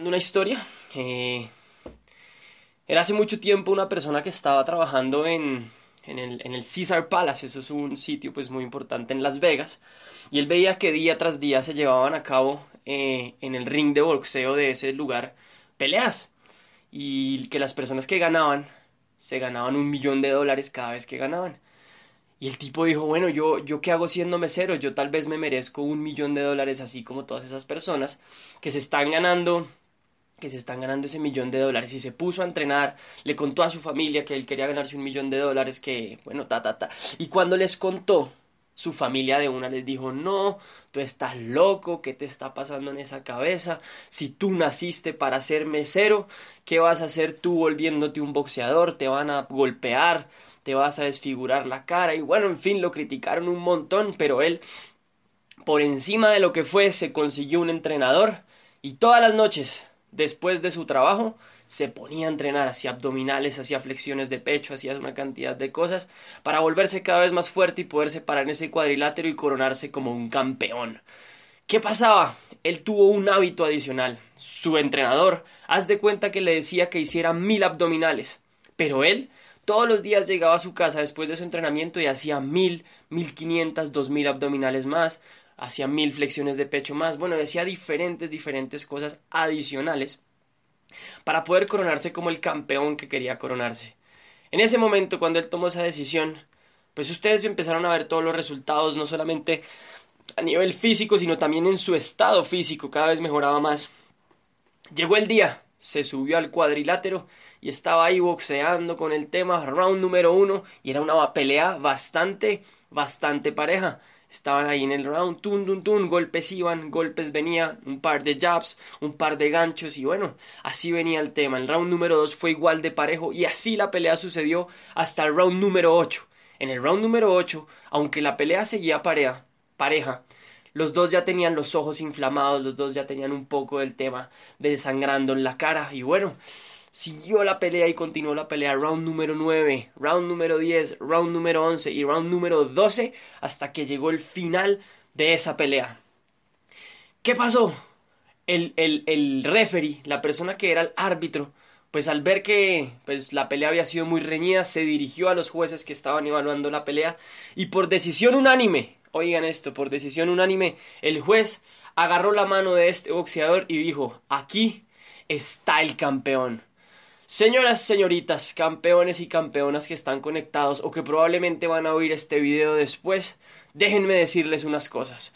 Una historia. Eh, era hace mucho tiempo una persona que estaba trabajando en, en, el, Caesar Palace, eso es un sitio pues muy importante en Las Vegas, y él veía que día tras día se llevaban a cabo eh, en el ring de boxeo de ese lugar peleas, y que las personas que ganaban se ganaban un millón de dólares cada vez que ganaban. Y el tipo dijo, bueno, yo, yo qué hago siendo mesero, yo tal vez me merezco un millón de dólares así como todas esas personas que se están ganando que se están ganando ese millón de dólares y se puso a entrenar, le contó a su familia que él quería ganarse un millón de dólares, que bueno, ta, ta, ta. Y cuando les contó, su familia de una les dijo, no, tú estás loco, ¿qué te está pasando en esa cabeza? Si tú naciste para ser mesero, ¿qué vas a hacer tú volviéndote un boxeador? Te van a golpear, te vas a desfigurar la cara y bueno, en fin, lo criticaron un montón, pero él, por encima de lo que fue, se consiguió un entrenador y todas las noches después de su trabajo, se ponía a entrenar, hacía abdominales, hacía flexiones de pecho, hacía una cantidad de cosas para volverse cada vez más fuerte y poderse parar en ese cuadrilátero y coronarse como un campeón. ¿Qué pasaba? Él tuvo un hábito adicional. Su entrenador, haz de cuenta que le decía que hiciera mil abdominales, pero él todos los días llegaba a su casa después de su entrenamiento y hacía mil, mil quinientas, dos mil abdominales más, hacía mil flexiones de pecho más, bueno, decía diferentes, diferentes cosas adicionales para poder coronarse como el campeón que quería coronarse. En ese momento, cuando él tomó esa decisión, pues ustedes empezaron a ver todos los resultados, no solamente a nivel físico, sino también en su estado físico, cada vez mejoraba más. Llegó el día, se subió al cuadrilátero y estaba ahí boxeando con el tema round número uno y era una pelea bastante, bastante pareja. Estaban ahí en el round, tun, tun, tun, golpes iban, golpes venían, un par de jabs, un par de ganchos y bueno, así venía el tema. El round número 2 fue igual de parejo y así la pelea sucedió hasta el round número 8. En el round número 8, aunque la pelea seguía pareja, pareja, los dos ya tenían los ojos inflamados, los dos ya tenían un poco del tema desangrando en la cara y bueno, siguió la pelea y continuó la pelea. Round número 9, round número 10, round número 11 y round número 12 hasta que llegó el final de esa pelea. ¿Qué pasó? El, el, el referee, la persona que era el árbitro, pues al ver que pues, la pelea había sido muy reñida, se dirigió a los jueces que estaban evaluando la pelea y por decisión unánime, oigan esto, por decisión unánime, el juez agarró la mano de este boxeador y dijo, aquí está el campeón. Señoras, señoritas, campeones y campeonas que están conectados o que probablemente van a oír este video después, déjenme decirles unas cosas.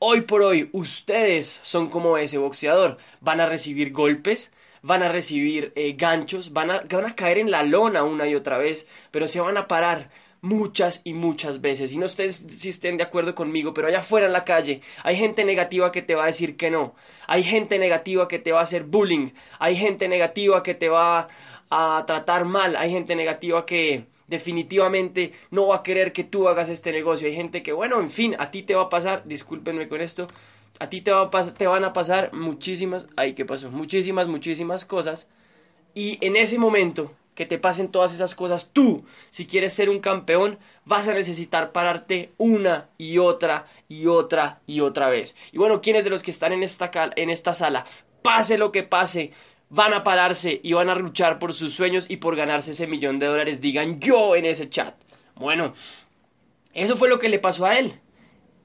Hoy por hoy, ustedes son como ese boxeador. Van a recibir golpes, van a recibir eh, ganchos, van a, van a caer en la lona una y otra vez, pero se van a parar muchas y muchas veces. Y no ustedes si estén de acuerdo conmigo, pero allá afuera en la calle hay gente negativa que te va a decir que no. Hay gente negativa que te va a hacer bullying. Hay gente negativa que te va a tratar mal. Hay gente negativa que definitivamente no va a querer que tú hagas este negocio. Hay gente que, bueno, en fin, a ti te va a pasar, discúlpenme con esto, a ti te, va a te van a pasar muchísimas, ay, ¿qué pasó? Muchísimas, muchísimas cosas. Y en ese momento que te pasen todas esas cosas, tú, si quieres ser un campeón, vas a necesitar pararte una y otra y otra y otra vez. Y bueno, ¿quiénes de los que están en esta, en esta sala, pase lo que pase, van a pararse y van a luchar por sus sueños y por ganarse ese millón de dólares? Digan yo en ese chat. Bueno, eso fue lo que le pasó a él.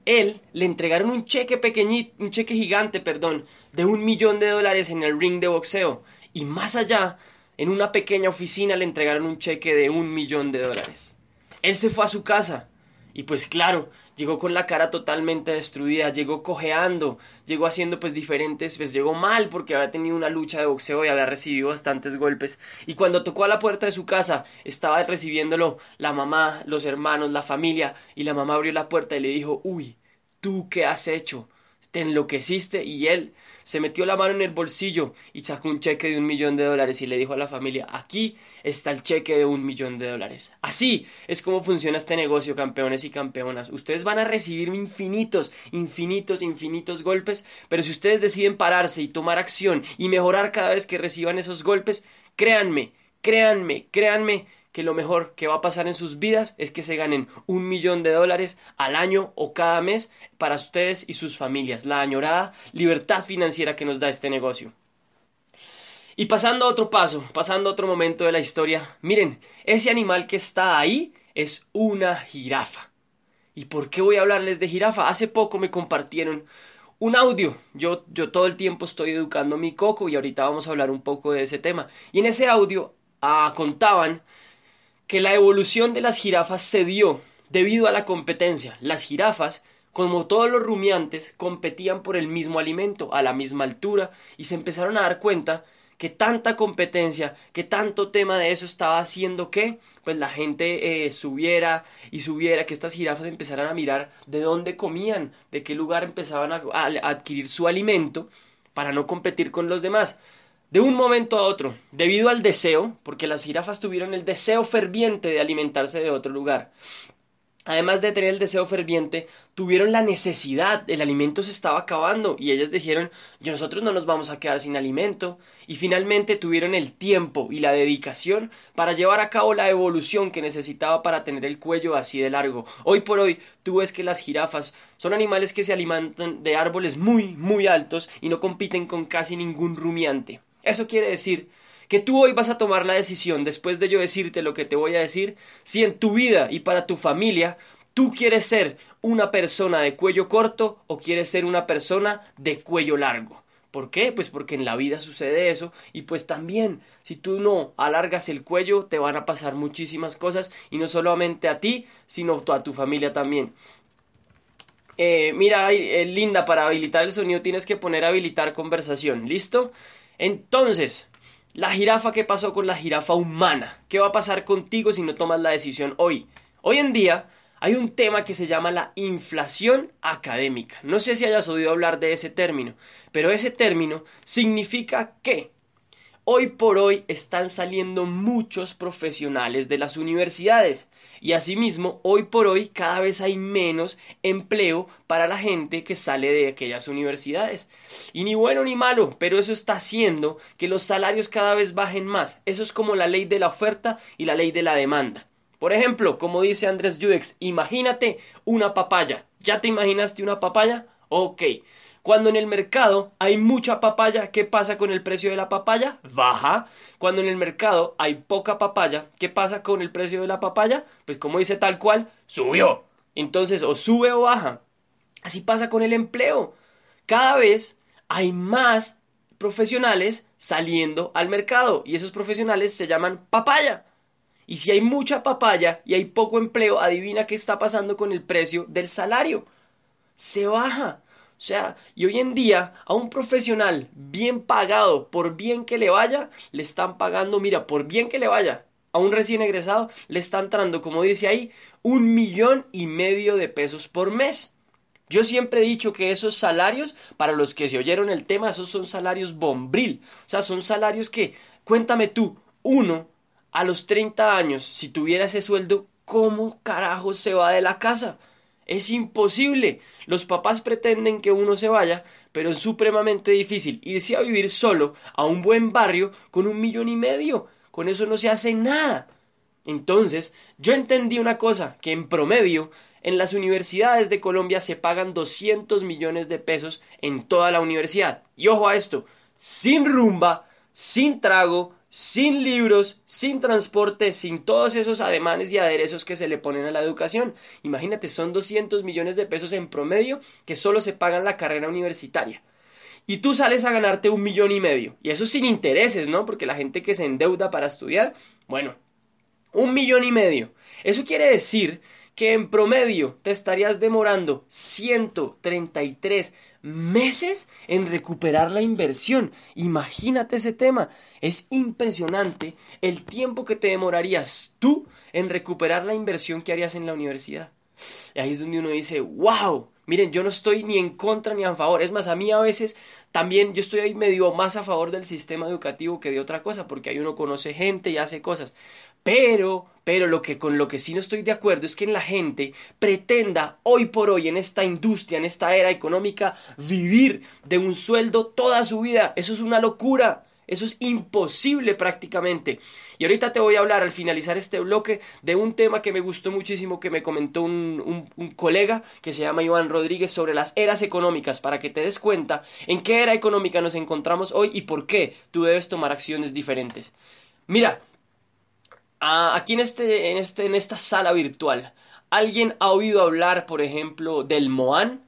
Él le entregaron un cheque pequeñito, un cheque gigante, perdón, de un millón de dólares en el ring de boxeo. Y más allá, en una pequeña oficina le entregaron un cheque de un millón de dólares. Él se fue a su casa y pues claro, llegó con la cara totalmente destruida, llegó cojeando, llegó haciendo pues diferentes, pues llegó mal porque había tenido una lucha de boxeo y había recibido bastantes golpes. Y cuando tocó a la puerta de su casa, estaba recibiéndolo la mamá, los hermanos, la familia, y la mamá abrió la puerta y le dijo, uy, ¿tú qué has hecho? Te enloqueciste y él se metió la mano en el bolsillo y sacó un cheque de un millón de dólares y le dijo a la familia aquí está el cheque de un millón de dólares. Así es como funciona este negocio, campeones y campeonas. Ustedes van a recibir infinitos, infinitos, infinitos golpes, pero si ustedes deciden pararse y tomar acción y mejorar cada vez que reciban esos golpes, créanme, créanme, créanme que lo mejor que va a pasar en sus vidas es que se ganen un millón de dólares al año o cada mes para ustedes y sus familias. La añorada libertad financiera que nos da este negocio. Y pasando a otro paso, pasando a otro momento de la historia, miren, ese animal que está ahí es una jirafa. ¿Y por qué voy a hablarles de jirafa? Hace poco me compartieron un audio. Yo, yo todo el tiempo estoy educando mi coco y ahorita vamos a hablar un poco de ese tema. Y en ese audio ah, contaban que la evolución de las jirafas se dio debido a la competencia. Las jirafas como todos los rumiantes, competían por el mismo alimento, a la misma altura, y se empezaron a dar cuenta que tanta competencia, que tanto tema de eso estaba haciendo que pues la gente eh, subiera y subiera, que estas jirafas empezaran a mirar de dónde comían, de qué lugar empezaban a, a adquirir su alimento para no competir con los demás. De un momento a otro, debido al deseo, porque las jirafas tuvieron el deseo ferviente de alimentarse de otro lugar, Además de tener el deseo ferviente, tuvieron la necesidad, el alimento se estaba acabando y ellas dijeron, yo nosotros no nos vamos a quedar sin alimento y finalmente tuvieron el tiempo y la dedicación para llevar a cabo la evolución que necesitaba para tener el cuello así de largo. Hoy por hoy tú ves que las jirafas son animales que se alimentan de árboles muy, muy altos y no compiten con casi ningún rumiante. Eso quiere decir que tú hoy vas a tomar la decisión, después de yo decirte lo que te voy a decir, si en tu vida y para tu familia tú quieres ser una persona de cuello corto o quieres ser una persona de cuello largo. ¿Por qué? Pues porque en la vida sucede eso y pues también si tú no alargas el cuello te van a pasar muchísimas cosas y no solamente a ti sino a tu familia también. Eh, mira, eh, Linda, para habilitar el sonido tienes que poner habilitar conversación. ¿Listo? Entonces, la jirafa, ¿qué pasó con la jirafa humana? ¿Qué va a pasar contigo si no tomas la decisión hoy? Hoy en día hay un tema que se llama la inflación académica. No sé si hayas oído hablar de ese término, pero ese término significa que Hoy por hoy están saliendo muchos profesionales de las universidades y asimismo hoy por hoy cada vez hay menos empleo para la gente que sale de aquellas universidades. Y ni bueno ni malo, pero eso está haciendo que los salarios cada vez bajen más. Eso es como la ley de la oferta y la ley de la demanda. Por ejemplo, como dice Andrés Judex, imagínate una papaya. ¿Ya te imaginaste una papaya? Ok. Cuando en el mercado hay mucha papaya, ¿qué pasa con el precio de la papaya? Baja. Cuando en el mercado hay poca papaya, ¿qué pasa con el precio de la papaya? Pues como dice tal cual, subió. Entonces, o sube o baja. Así pasa con el empleo. Cada vez hay más profesionales saliendo al mercado y esos profesionales se llaman papaya. Y si hay mucha papaya y hay poco empleo, adivina qué está pasando con el precio del salario. Se baja. O sea, y hoy en día a un profesional bien pagado, por bien que le vaya, le están pagando, mira, por bien que le vaya, a un recién egresado le está entrando, como dice ahí, un millón y medio de pesos por mes. Yo siempre he dicho que esos salarios, para los que se oyeron el tema, esos son salarios bombril. O sea, son salarios que, cuéntame tú, uno a los 30 años, si tuviera ese sueldo, ¿cómo carajo se va de la casa? Es imposible. Los papás pretenden que uno se vaya, pero es supremamente difícil irse a vivir solo a un buen barrio con un millón y medio. Con eso no se hace nada. Entonces, yo entendí una cosa, que en promedio en las universidades de Colombia se pagan 200 millones de pesos en toda la universidad. Y ojo a esto, sin rumba, sin trago, sin libros, sin transporte, sin todos esos ademanes y aderezos que se le ponen a la educación. Imagínate, son 200 millones de pesos en promedio que solo se pagan la carrera universitaria. Y tú sales a ganarte un millón y medio. Y eso sin intereses, ¿no? Porque la gente que se endeuda para estudiar, bueno, un millón y medio. Eso quiere decir que en promedio te estarías demorando 133 meses en recuperar la inversión. Imagínate ese tema. Es impresionante el tiempo que te demorarías tú en recuperar la inversión que harías en la universidad. Y ahí es donde uno dice, wow, miren, yo no estoy ni en contra ni a favor. Es más, a mí a veces también yo estoy ahí medio más a favor del sistema educativo que de otra cosa, porque ahí uno conoce gente y hace cosas. Pero, pero lo que con lo que sí no estoy de acuerdo es que en la gente pretenda hoy por hoy en esta industria, en esta era económica, vivir de un sueldo toda su vida. Eso es una locura. Eso es imposible prácticamente. Y ahorita te voy a hablar al finalizar este bloque de un tema que me gustó muchísimo que me comentó un, un, colega que se llama Iván Rodríguez sobre las eras económicas para que te des cuenta en qué era económica nos encontramos hoy y por qué tú debes tomar acciones diferentes. Mira, aquí en, este, en, este, en esta sala virtual, ¿alguien ha oído hablar, por ejemplo, del Moán,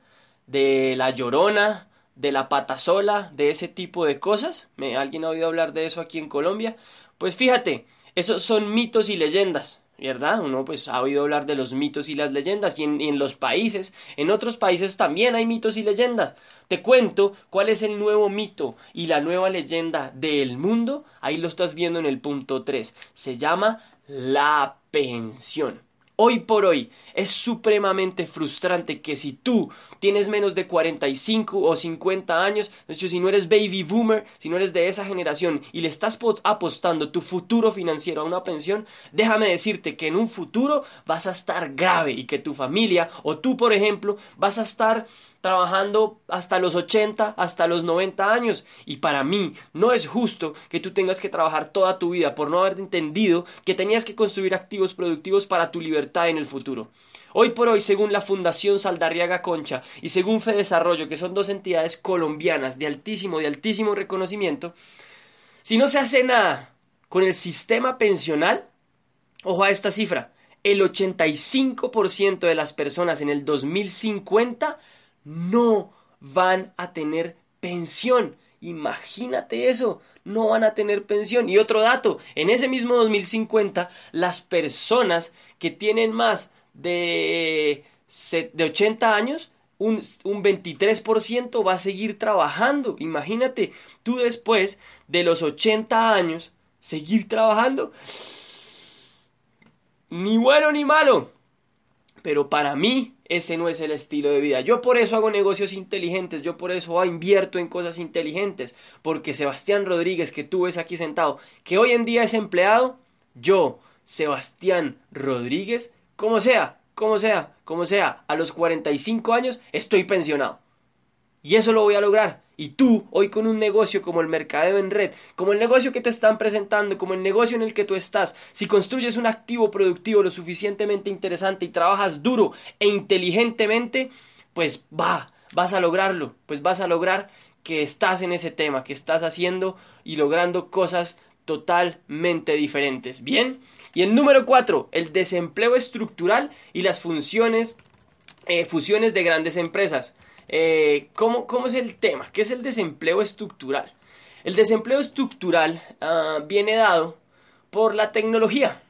de la Llorona, de la patasola, de ese tipo de cosas. ¿Me, ¿Alguien ha oído hablar de eso aquí en Colombia? Pues fíjate, esos son mitos y leyendas, ¿verdad? Uno pues ha oído hablar de los mitos y las leyendas y en, los países, en otros países también hay mitos y leyendas. Te cuento cuál es el nuevo mito y la nueva leyenda del mundo. Ahí lo estás viendo en el punto 3. Se llama la pensión. Hoy por hoy es supremamente frustrante que si tú tienes menos de 45 o 50 años, de hecho si no eres baby boomer, si no eres de esa generación y le estás apostando tu futuro financiero a una pensión, déjame decirte que en un futuro vas a estar grave y que tu familia o tú por ejemplo vas a estar trabajando hasta los 80, hasta los 90 años. Y para mí no es justo que tú tengas que trabajar toda tu vida por no haber entendido que tenías que construir activos productivos para tu libertad en el futuro. Hoy por hoy, según la Fundación Saldarriaga Concha y según Fedesarrollo, que son dos entidades colombianas de altísimo, de altísimo reconocimiento, si no se hace nada con el sistema pensional, ojo a esta cifra, el 85% de las personas en el 2050 no van a tener pensión. Imagínate eso, no van a tener pensión. Y otro dato, en ese mismo 2050, las personas que tienen más de, de 80 años, un, un 23% va a seguir trabajando. Imagínate, tú después de los 80 años, seguir trabajando. Ni bueno ni malo. Pero para mí ese no es el estilo de vida. Yo por eso hago negocios inteligentes, yo por eso invierto en cosas inteligentes, porque Sebastián Rodríguez, que tú ves aquí sentado, que hoy en día es empleado, yo, Sebastián Rodríguez, como sea, como sea, como sea, a los 45 años estoy pensionado. Y eso lo voy a lograr. Y tú, hoy con un negocio como el mercadeo en red, como el negocio que te están presentando, como el negocio en el que tú estás, si construyes un activo productivo lo suficientemente interesante y trabajas duro e inteligentemente, pues va, vas a lograrlo, pues vas a lograr que estás en ese tema, que estás haciendo y logrando cosas totalmente diferentes. Bien. Y el número cuatro, el desempleo estructural y las funciones, eh, fusiones de grandes empresas. Eh, ¿cómo, es el tema? ¿Qué es el desempleo estructural? El desempleo estructural ah, viene dado por la tecnología.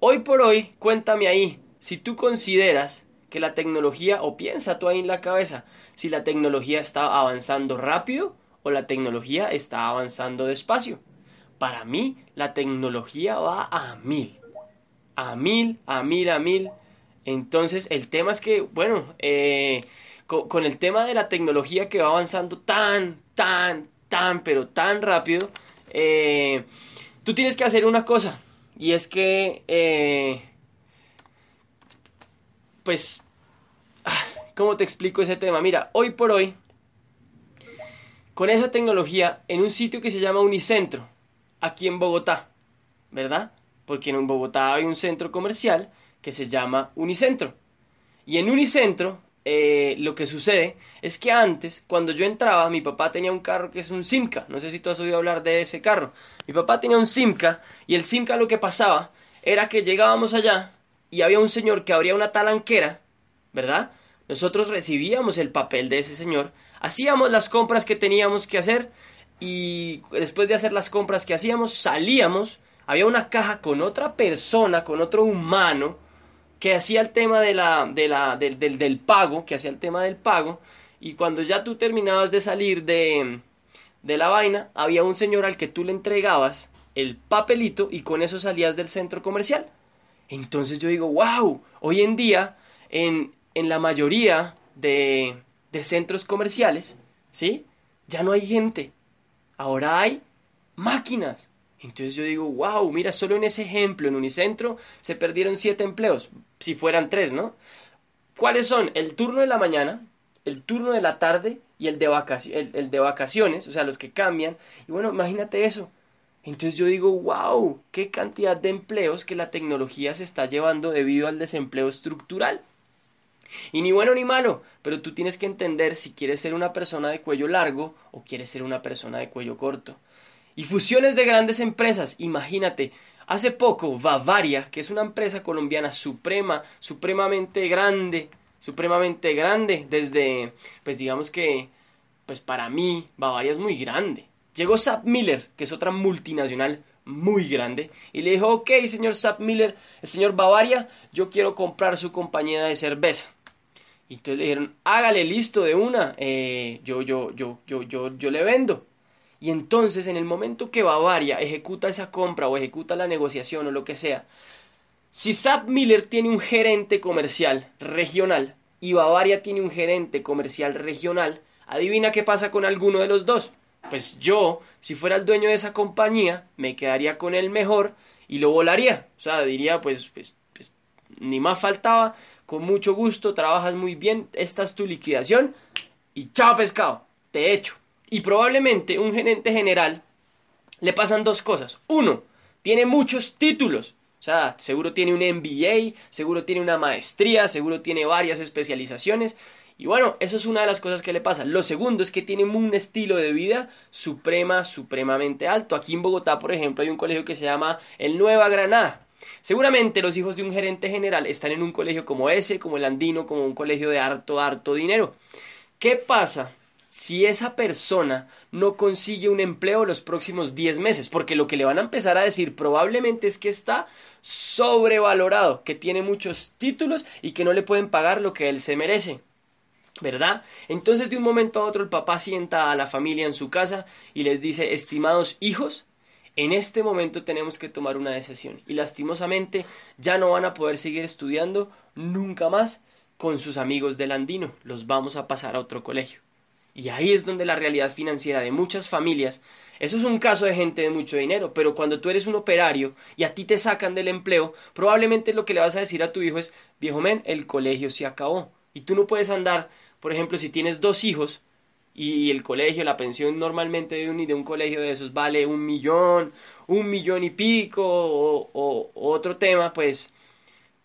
Hoy por hoy, cuéntame ahí, si tú consideras que la tecnología, o piensa tú ahí en la cabeza, si la tecnología está avanzando rápido o la tecnología está avanzando despacio. Para mí, la tecnología va a mil. A mil, a mil, a mil. Entonces, el tema es que, bueno, eh, con, el tema de la tecnología que va avanzando tan, tan, tan, pero tan rápido, eh, tú tienes que hacer una cosa. Y es que, eh, pues, ah, ¿cómo te explico ese tema? Mira, hoy por hoy, con esa tecnología, en un sitio que se llama Unicentro, aquí en Bogotá, ¿verdad? Porque en Bogotá hay un centro comercial que se llama Unicentro. Y en Unicentro eh, lo que sucede es que antes, cuando yo entraba, mi papá tenía un carro que es un Simca. No sé si tú has oído hablar de ese carro. Mi papá tenía un Simca y el Simca lo que pasaba era que llegábamos allá y había un señor que abría una talanquera, ¿verdad? Nosotros recibíamos el papel de ese señor, hacíamos las compras que teníamos que hacer y después de hacer las compras que hacíamos, salíamos, había una caja con otra persona, con otro humano, que hacía el tema de la, de la, del, del, pago, que hacía el tema del pago, y cuando ya tú terminabas de salir de, de la vaina, había un señor al que tú le entregabas el papelito y con eso salías del centro comercial. Entonces yo digo, wow, hoy en día en, en la mayoría de, de centros comerciales, ¿sí? Ya no hay gente, ahora hay máquinas. Entonces yo digo, wow, mira, solo en ese ejemplo, en Unicentro, se perdieron siete empleos, si fueran tres, ¿no? ¿Cuáles son? El turno de la mañana, el turno de la tarde y el de, el de vacaciones, o sea, los que cambian. Y bueno, imagínate eso. Entonces yo digo, wow, qué cantidad de empleos que la tecnología se está llevando debido al desempleo estructural. Y ni bueno ni malo, pero tú tienes que entender si quieres ser una persona de cuello largo o quieres ser una persona de cuello corto. Y fusiones de grandes empresas, imagínate, hace poco Bavaria, que es una empresa colombiana suprema, supremamente grande, supremamente grande, desde, pues digamos que, pues para mí, Bavaria es muy grande. Llegó Sap Miller, que es otra multinacional muy grande, y le dijo, ok, señor Sap Miller, el señor Bavaria, yo quiero comprar su compañía de cerveza. Y entonces le dijeron, hágale listo de una, eh, yo, yo, yo, yo, yo, yo le vendo. Y entonces, en el momento que Bavaria ejecuta esa compra o ejecuta la negociación o lo que sea, si Sap Miller tiene un gerente comercial regional y Bavaria tiene un gerente comercial regional, adivina qué pasa con alguno de los dos pues yo, si fuera el dueño de esa compañía, me quedaría con el mejor y lo volaría. O sea, diría, pues, pues, pues, ni más faltaba, con mucho gusto, trabajas muy bien, esta es tu liquidación y chao pescado, te echo. Y probablemente un gerente general le pasan dos cosas. Uno, tiene muchos títulos. O sea, seguro tiene un MBA, seguro tiene una maestría, seguro tiene varias especializaciones y bueno, eso es una de las cosas que le pasa. Lo segundo es que tiene un estilo de vida suprema, supremamente alto. Aquí en Bogotá, por ejemplo, hay un colegio que se llama el Nueva Granada. Seguramente los hijos de un gerente general están en un colegio como ese, como el Andino, como un colegio de harto, harto dinero. ¿Qué pasa si esa persona no consigue un empleo los próximos 10 meses, porque lo que le van a empezar a decir probablemente es que está sobrevalorado, que tiene muchos títulos y que no le pueden pagar lo que él se merece. ¿Verdad? Entonces de un momento a otro el papá sienta a la familia en su casa y les dice, estimados hijos, en este momento tenemos que tomar una decisión y lastimosamente ya no van a poder seguir estudiando nunca más con sus amigos del andino, los vamos a pasar a otro colegio. Y ahí es donde la realidad financiera de muchas familias, eso es un caso de gente de mucho dinero, pero cuando tú eres un operario y a ti te sacan del empleo, probablemente lo que le vas a decir a tu hijo es, viejo men, el colegio se acabó. Y tú no puedes andar por ejemplo, si tienes dos hijos y el colegio, la pensión normalmente de un, de un colegio de esos vale un millón, un millón y pico o, otro tema, pues,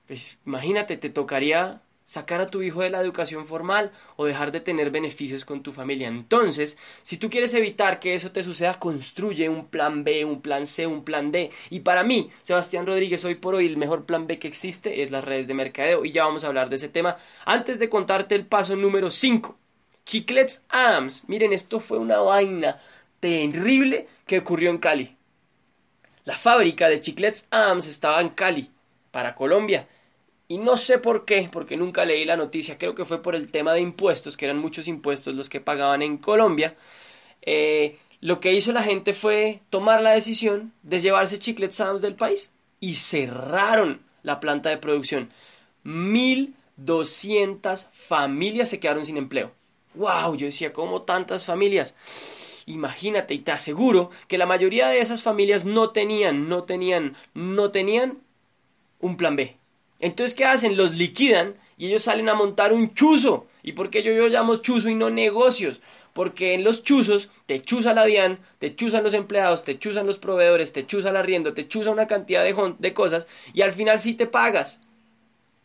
pues imagínate, te tocaría sacar a tu hijo de la educación formal o dejar de tener beneficios con tu familia. Entonces, si tú quieres evitar que eso te suceda, construye un plan B, un plan C, un plan D. Y para mí, Sebastián Rodríguez, hoy por hoy el mejor plan B que existe es las redes de mercadeo y ya vamos a hablar de ese tema. Antes de contarte el paso número 5, Chiclets Adams. Miren, esto fue una vaina terrible que ocurrió en Cali. La fábrica de Chiclets Adams estaba en Cali, para Colombia y no sé por qué, porque nunca leí la noticia, creo que fue por el tema de impuestos, que eran muchos impuestos los que pagaban en Colombia. Eh, lo que hizo la gente fue tomar la decisión de llevarse Chiclet Sams del país y cerraron la planta de producción. 1200 familias se quedaron sin empleo. ¡Wow! Yo decía, ¿cómo tantas familias? Imagínate, y te aseguro que la mayoría de esas familias no tenían, no tenían, no tenían un plan B. Entonces, ¿qué hacen? Los liquidan y ellos salen a montar un chuzo. ¿Y por qué yo, llamo chuzo y no negocios? Porque en los chuzos te chuza la DIAN, te chuzan los empleados, te chuzan los proveedores, te chuza el arriendo, te chuza una cantidad de, de cosas y al final sí te pagas.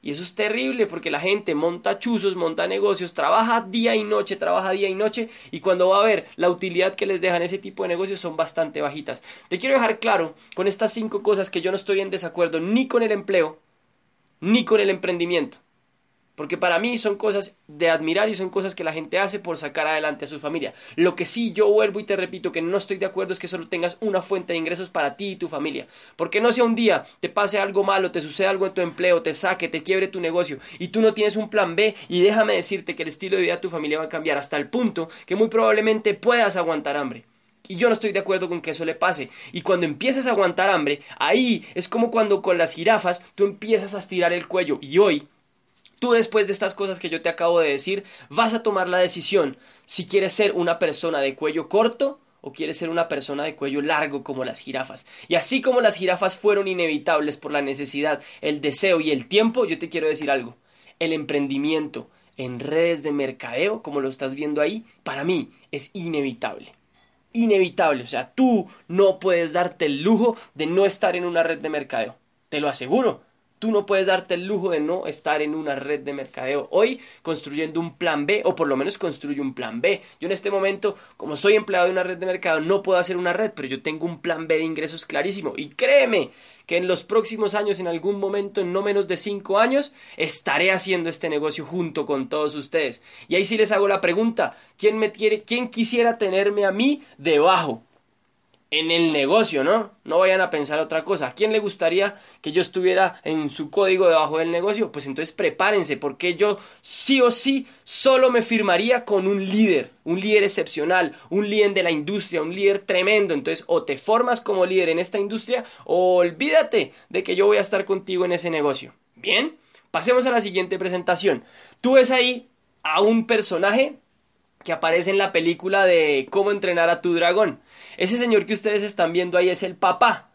Y eso es terrible porque la gente monta chuzos, monta negocios, trabaja día y noche, trabaja día y noche y cuando va a ver la utilidad que les dejan ese tipo de negocios son bastante bajitas. Te quiero dejar claro con estas cinco cosas que yo no estoy en desacuerdo ni con el empleo, ni con el emprendimiento. Porque para mí son cosas de admirar y son cosas que la gente hace por sacar adelante a su familia. Lo que sí yo vuelvo y te repito que no estoy de acuerdo es que solo tengas una fuente de ingresos para ti y tu familia. Porque no sea un día te pase algo malo, te suceda algo en tu empleo, te saque, te quiebre tu negocio y tú no tienes un plan B y déjame decirte que el estilo de vida de tu familia va a cambiar hasta el punto que muy probablemente puedas aguantar hambre. Y yo no estoy de acuerdo con que eso le pase. Y cuando empiezas a aguantar hambre, ahí es como cuando con las jirafas tú empiezas a estirar el cuello. Y hoy, tú después de estas cosas que yo te acabo de decir, vas a tomar la decisión si quieres ser una persona de cuello corto o quieres ser una persona de cuello largo como las jirafas. Y así como las jirafas fueron inevitables por la necesidad, el deseo y el tiempo, yo te quiero decir algo. El emprendimiento, en redes de mercadeo, como lo estás viendo ahí, para mí es inevitable. Inevitable, o sea, tú no puedes darte el lujo de no estar en una red de mercadeo. Te lo aseguro. Tú no puedes darte el lujo de no estar en una red de mercadeo hoy construyendo un plan B o por lo menos construye un plan B. Yo en este momento, como soy empleado de una red de mercado, no puedo hacer una red, pero yo tengo un plan B de ingresos clarísimo. Y créeme que en los próximos años, en algún momento, en no menos de cinco años, estaré haciendo este negocio junto con todos ustedes. Y ahí sí les hago la pregunta, ¿quién me quiere, quién quisiera tenerme a mí debajo? En el negocio, ¿no? No vayan a pensar otra cosa. ¿A quién le gustaría que yo estuviera en su código debajo del negocio? Pues entonces prepárense, porque yo sí o sí solo me firmaría con un líder, un líder excepcional, un líder de la industria, un líder tremendo. Entonces, o te formas como líder en esta industria, o olvídate de que yo voy a estar contigo en ese negocio. Bien, pasemos a la siguiente presentación. Tú ves ahí a un personaje que aparece en la película de cómo entrenar a tu dragón. Ese señor que ustedes están viendo ahí es el papá.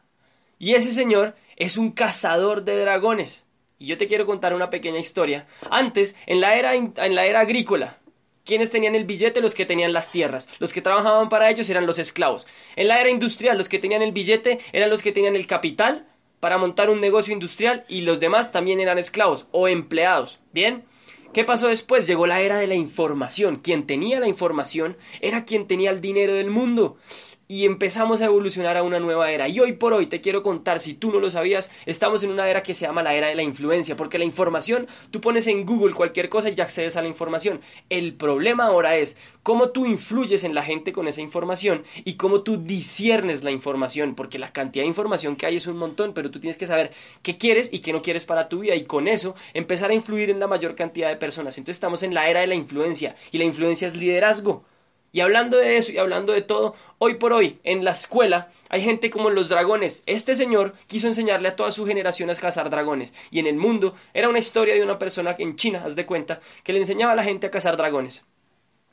Y ese señor es un cazador de dragones. Y yo te quiero contar una pequeña historia. Antes, en la era, en la era agrícola, ¿Quiénes tenían el billete? Los que tenían las tierras. Los que trabajaban para ellos eran los esclavos. En la era industrial, los que tenían el billete eran los que tenían el capital para montar un negocio industrial y los demás también eran esclavos o empleados. ¿Bien? ¿Qué pasó después? Llegó la era de la información. Quien tenía la información era quien tenía el dinero del mundo y empezamos a evolucionar a una nueva era. Y hoy por hoy te quiero contar, si tú no lo sabías, estamos en una era que se llama la era de la influencia, porque la información, tú pones en Google cualquier cosa y ya accedes a la información. El problema ahora es cómo tú influyes en la gente con esa información y cómo tú disiernes la información, porque la cantidad de información que hay es un montón, pero tú tienes que saber qué quieres y qué no quieres para tu vida y con eso empezar a influir en la mayor cantidad de personas. Entonces estamos en la era de la influencia y la influencia es liderazgo. Y hablando de eso y hablando de todo, hoy por hoy en la escuela hay gente como los dragones. Este señor quiso enseñarle a toda su generación a cazar dragones. Y en el mundo era una historia de una persona en China, haz de cuenta, que le enseñaba a la gente a cazar dragones.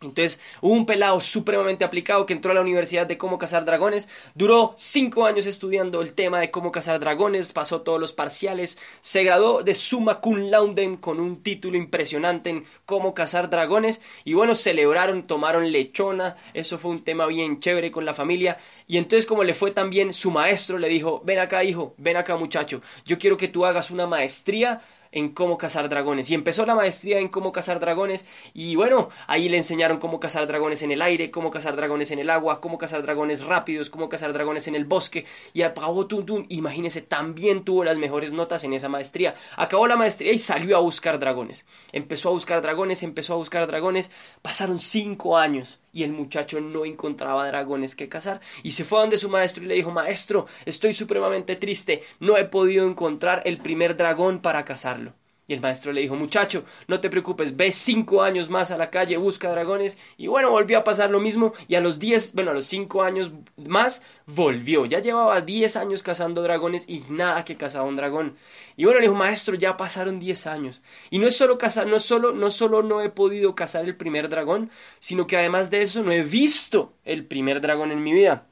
Entonces hubo un pelado supremamente aplicado que entró a la universidad de cómo cazar dragones, duró cinco años estudiando el tema de cómo cazar dragones, pasó todos los parciales, se graduó de summa cum laude con un título impresionante en cómo cazar dragones y bueno, celebraron, tomaron lechona, eso fue un tema bien chévere con la familia y entonces como le fue tan bien, su maestro le dijo, ven acá hijo, ven acá muchacho, yo quiero que tú hagas una maestría en cómo cazar dragones. Y empezó la maestría en cómo cazar dragones. Y bueno, ahí le enseñaron cómo cazar dragones en el aire, cómo cazar dragones en el agua, cómo cazar dragones rápidos, cómo cazar dragones en el bosque. Y apagó tum tum. Imagínense, también tuvo las mejores notas en esa maestría. Acabó la maestría y salió a buscar dragones. Empezó a buscar dragones, empezó a buscar dragones. Pasaron cinco años y el muchacho no encontraba dragones que cazar. Y se fue a donde su maestro y le dijo, maestro, estoy supremamente triste, no he podido encontrar el primer dragón para cazarlo. Y el maestro le dijo, muchacho, no te preocupes, ve cinco años más a la calle, busca dragones. Y bueno, volvió a pasar lo mismo. Y a los diez, bueno, a los cinco años más, volvió. Ya llevaba diez años cazando dragones y nada que cazaba un dragón. Y bueno, le dijo, maestro, ya pasaron diez años. Y no es solo cazar, no solo, no solo no he podido cazar el primer dragón, sino que además de eso no he visto el primer dragón en mi vida.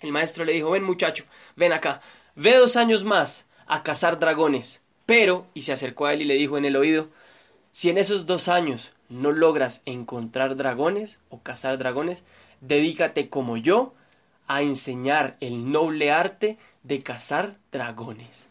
El maestro le dijo, ven muchacho, ven acá, ve dos años más a cazar dragones pero, y se acercó a él y le dijo en el oído, si en esos dos años no logras encontrar dragones o cazar dragones, dedícate como yo a enseñar el noble arte de cazar dragones.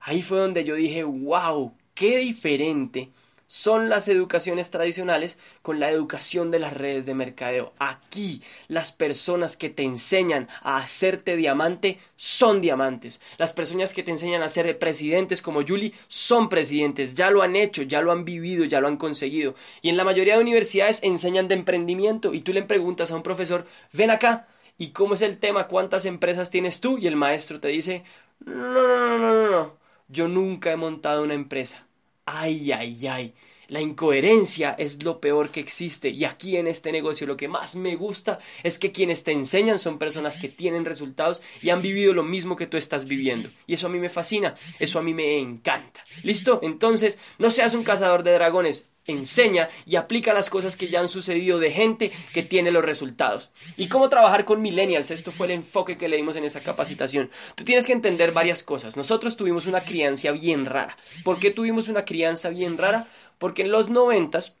Ahí fue donde yo dije, wow, qué diferente son las educaciones tradicionales con la educación de las redes de mercadeo. Aquí las personas que te enseñan a hacerte diamante son diamantes. Las personas que te enseñan a ser presidentes como Julie son presidentes. Ya lo han hecho, ya lo han vivido, ya lo han conseguido. Y en la mayoría de universidades enseñan de emprendimiento y tú le preguntas a un profesor, ven acá. ¿Y cómo es el tema? ¿Cuántas empresas tienes tú? Y el maestro te dice, no, no, no, no, no, no. Yo nunca he montado una empresa. Ay, ay, ay. La incoherencia es lo peor que existe y aquí en este negocio lo que más me gusta es que quienes te enseñan son personas que tienen resultados y han vivido lo mismo que tú estás viviendo. Y eso a mí me fascina, eso a mí me encanta. ¿Listo? Entonces, no seas un cazador de dragones, enseña y aplica las cosas que ya han sucedido de gente que tiene los resultados. ¿Y cómo trabajar con millennials? Esto fue el enfoque que le dimos en esa capacitación. Tú tienes que entender varias cosas. Nosotros tuvimos una crianza bien rara. ¿Por qué tuvimos una crianza bien rara? porque en los noventas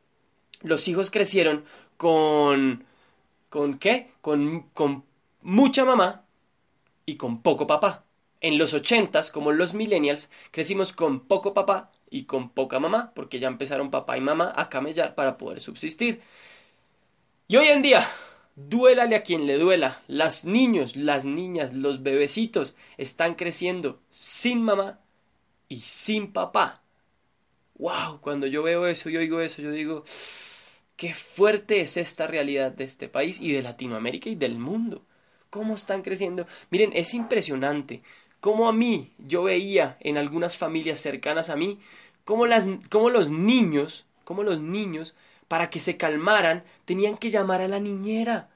los hijos crecieron con... ¿Con qué? Con, con mucha mamá y con poco papá. En los ochentas, como los millennials, crecimos con poco papá y con poca mamá, porque ya empezaron papá y mamá a camellar para poder subsistir. Y hoy en día, duélale a quien le duela, las niños, las niñas, los bebecitos están creciendo sin mamá y sin papá. ¡Wow! Cuando yo veo eso y oigo eso, yo digo, qué fuerte es esta realidad de este país y de Latinoamérica y del mundo. ¿Cómo están creciendo? Miren, es impresionante cómo a mí yo veía en algunas familias cercanas a mí, cómo, las, cómo los niños, cómo los niños, para que se calmaran, tenían que llamar a la niñera.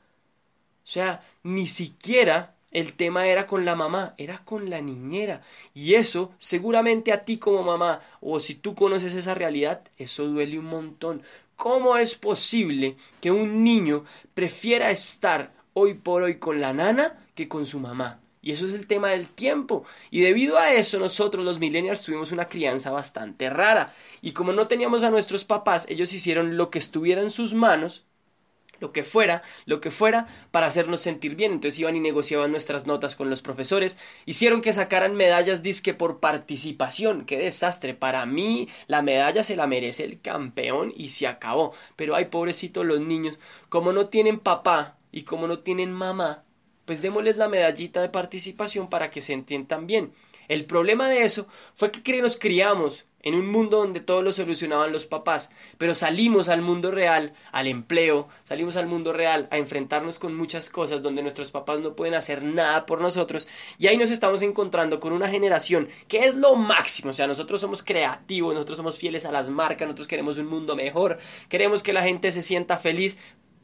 O sea, ni siquiera el tema era con la mamá, era con la niñera. Y eso, seguramente a ti como mamá, o si tú conoces esa realidad, eso duele un montón. ¿Cómo es posible que un niño prefiera estar hoy por hoy con la nana que con su mamá? Y eso es el tema del tiempo. Y debido a eso nosotros los millennials tuvimos una crianza bastante rara. Y como no teníamos a nuestros papás, ellos hicieron lo que estuviera en sus manos lo que fuera, lo que fuera, para hacernos sentir bien. Entonces iban y negociaban nuestras notas con los profesores, hicieron que sacaran medallas disque por participación. Qué desastre. Para mí, la medalla se la merece el campeón y se acabó. Pero ay, pobrecitos los niños, como no tienen papá y como no tienen mamá, pues démosles la medallita de participación para que se entiendan bien. El problema de eso fue que nos criamos en un mundo donde todo lo solucionaban los papás, pero salimos al mundo real, al empleo, salimos al mundo real a enfrentarnos con muchas cosas donde nuestros papás no pueden hacer nada por nosotros y ahí nos estamos encontrando con una generación que es lo máximo, o sea, nosotros somos creativos, nosotros somos fieles a las marcas, nosotros queremos un mundo mejor, queremos que la gente se sienta feliz,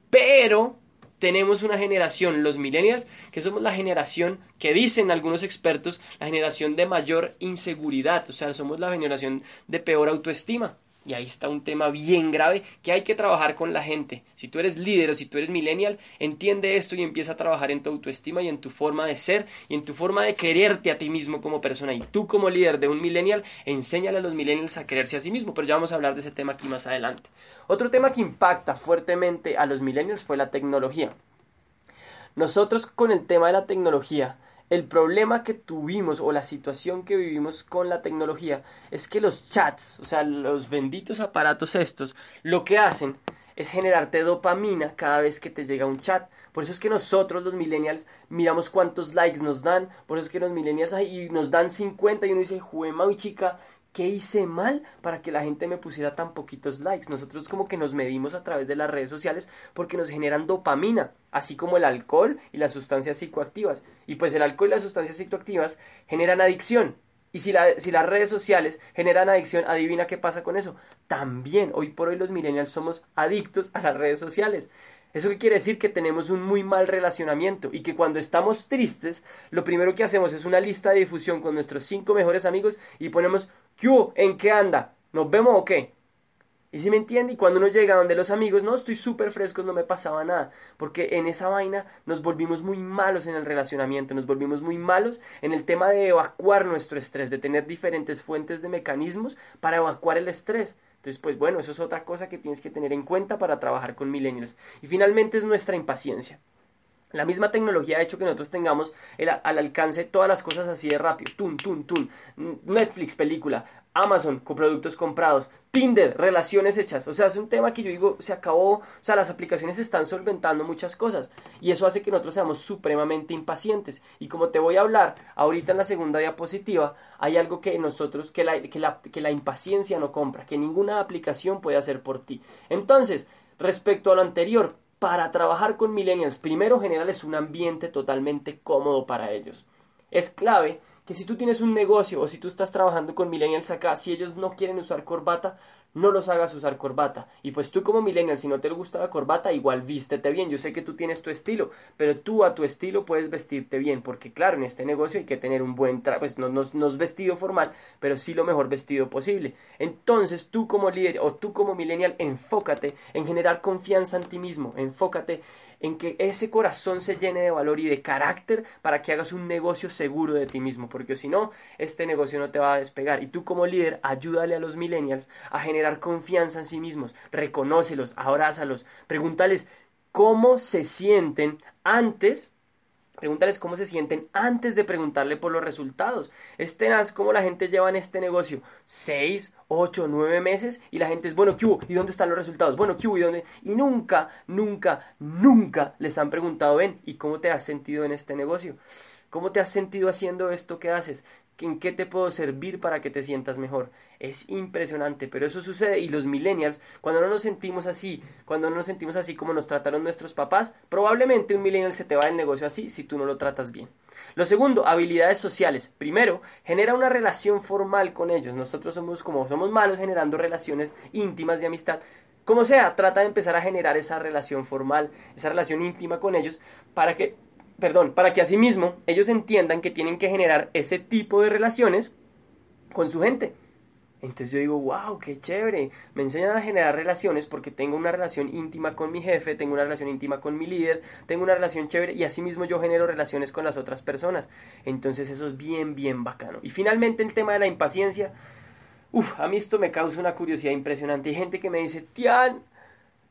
pero tenemos una generación, los millennials, que somos la generación que dicen algunos expertos, la generación de mayor inseguridad, o sea, somos la generación de peor autoestima. Y ahí está un tema bien grave que hay que trabajar con la gente. Si tú eres líder o si tú eres millennial, entiende esto y empieza a trabajar en tu autoestima y en tu forma de ser y en tu forma de quererte a ti mismo como persona. Y tú como líder de un millennial, enséñale a los millennials a quererse a sí mismo. Pero ya vamos a hablar de ese tema aquí más adelante. Otro tema que impacta fuertemente a los millennials fue la tecnología. Nosotros con el tema de la tecnología el problema que tuvimos o la situación que vivimos con la tecnología es que los chats, o sea, los benditos aparatos estos, lo que hacen es generarte dopamina cada vez que te llega un chat. Por eso es que nosotros los millennials miramos cuántos likes nos dan, por eso es que los millennials ahí nos dan 50 y uno dice, juema y chica, ¿Qué hice mal para que la gente me pusiera tan poquitos likes? Nosotros como que nos medimos a través de las redes sociales porque nos generan dopamina, así como el alcohol y las sustancias psicoactivas. Y pues el alcohol y las sustancias psicoactivas generan adicción. Y si, si las redes sociales generan adicción, adivina qué pasa con eso. También, hoy por hoy los millennials somos adictos a las redes sociales. ¿Eso qué quiere decir? Que tenemos un muy mal relacionamiento y que cuando estamos tristes, lo primero que hacemos es una lista de difusión con nuestros cinco mejores amigos y ponemos ¿Qué ¿En qué anda? ¿Nos vemos o qué? Y si me entiende, y cuando uno llega donde los amigos, no, estoy súper fresco, no me pasaba nada. Porque en esa vaina nos volvimos muy malos en el relacionamiento, nos volvimos muy malos en el tema de evacuar nuestro estrés, de tener diferentes fuentes de mecanismos para evacuar el estrés. Entonces, pues bueno, eso es otra cosa que tienes que tener en cuenta para trabajar con millennials. Y finalmente es nuestra impaciencia. La misma tecnología ha hecho que nosotros tengamos al alcance todas las cosas así de rápido. Tun, tun, tun. Netflix, película. Amazon, productos comprados. Tinder, relaciones hechas. O sea, es un tema que yo digo, se acabó. O sea, las aplicaciones están solventando muchas cosas. Y eso hace que nosotros seamos supremamente impacientes. Y como te voy a hablar ahorita en la segunda diapositiva, hay algo que nosotros, que la, que la, que la impaciencia no compra, que ninguna aplicación puede hacer por ti. Entonces, respecto a lo anterior, para trabajar con millennials, primero generarles un ambiente totalmente cómodo para ellos. Es clave que si tú tienes un negocio o si tú estás trabajando con millennials acá, si ellos no quieren usar corbata, no los hagas usar corbata. Y pues tú como millennial, si no te gusta la corbata, igual vístete bien. Yo sé que tú tienes tu estilo, pero tú a tu estilo puedes vestirte bien, porque claro, en este negocio hay que tener un buen traje, pues no, no, no, es vestido formal, pero sí lo mejor vestido posible. Entonces tú como líder o tú como millennial, enfócate en generar confianza en ti mismo, enfócate en que ese corazón se llene de valor y de carácter para que hagas un negocio seguro de ti mismo, porque si no, este negocio no te va a despegar. Y tú como líder, ayúdale a los millennials a generar confianza en sí mismos. Reconócelos, abrázalos, pregúntales cómo se sienten antes Pregúntales cómo se sienten antes de preguntarle por los resultados. Es tenaz cómo la gente lleva en este negocio seis, ocho, nueve meses y la gente es, bueno, ¿qué hubo? ¿Y dónde están los resultados? Bueno, ¿qué hubo? ¿Y dónde? Y nunca, nunca, nunca les han preguntado, ven, ¿y cómo te has sentido en este negocio? ¿Cómo te has sentido haciendo esto que haces? ¿En qué te puedo servir para que te sientas mejor? Es impresionante, pero eso sucede y los millennials, cuando no nos sentimos así, cuando no nos sentimos así como nos trataron nuestros papás, probablemente un millennial se te va del negocio así si tú no lo tratas bien. Lo segundo, habilidades sociales. Primero, genera una relación formal con ellos. Nosotros somos como somos malos generando relaciones íntimas de amistad. Como sea, trata de empezar a generar esa relación formal, esa relación íntima con ellos para que perdón, para que asimismo ellos entiendan que tienen que generar ese tipo de relaciones con su gente. Entonces yo digo, wow, qué chévere. Me enseñan a generar relaciones porque tengo una relación íntima con mi jefe, tengo una relación íntima con mi líder, tengo una relación chévere y asimismo yo genero relaciones con las otras personas. Entonces eso es bien, bien bacano. Y finalmente el tema de la impaciencia. Uf, a mí esto me causa una curiosidad impresionante. Hay gente que me dice, Tian,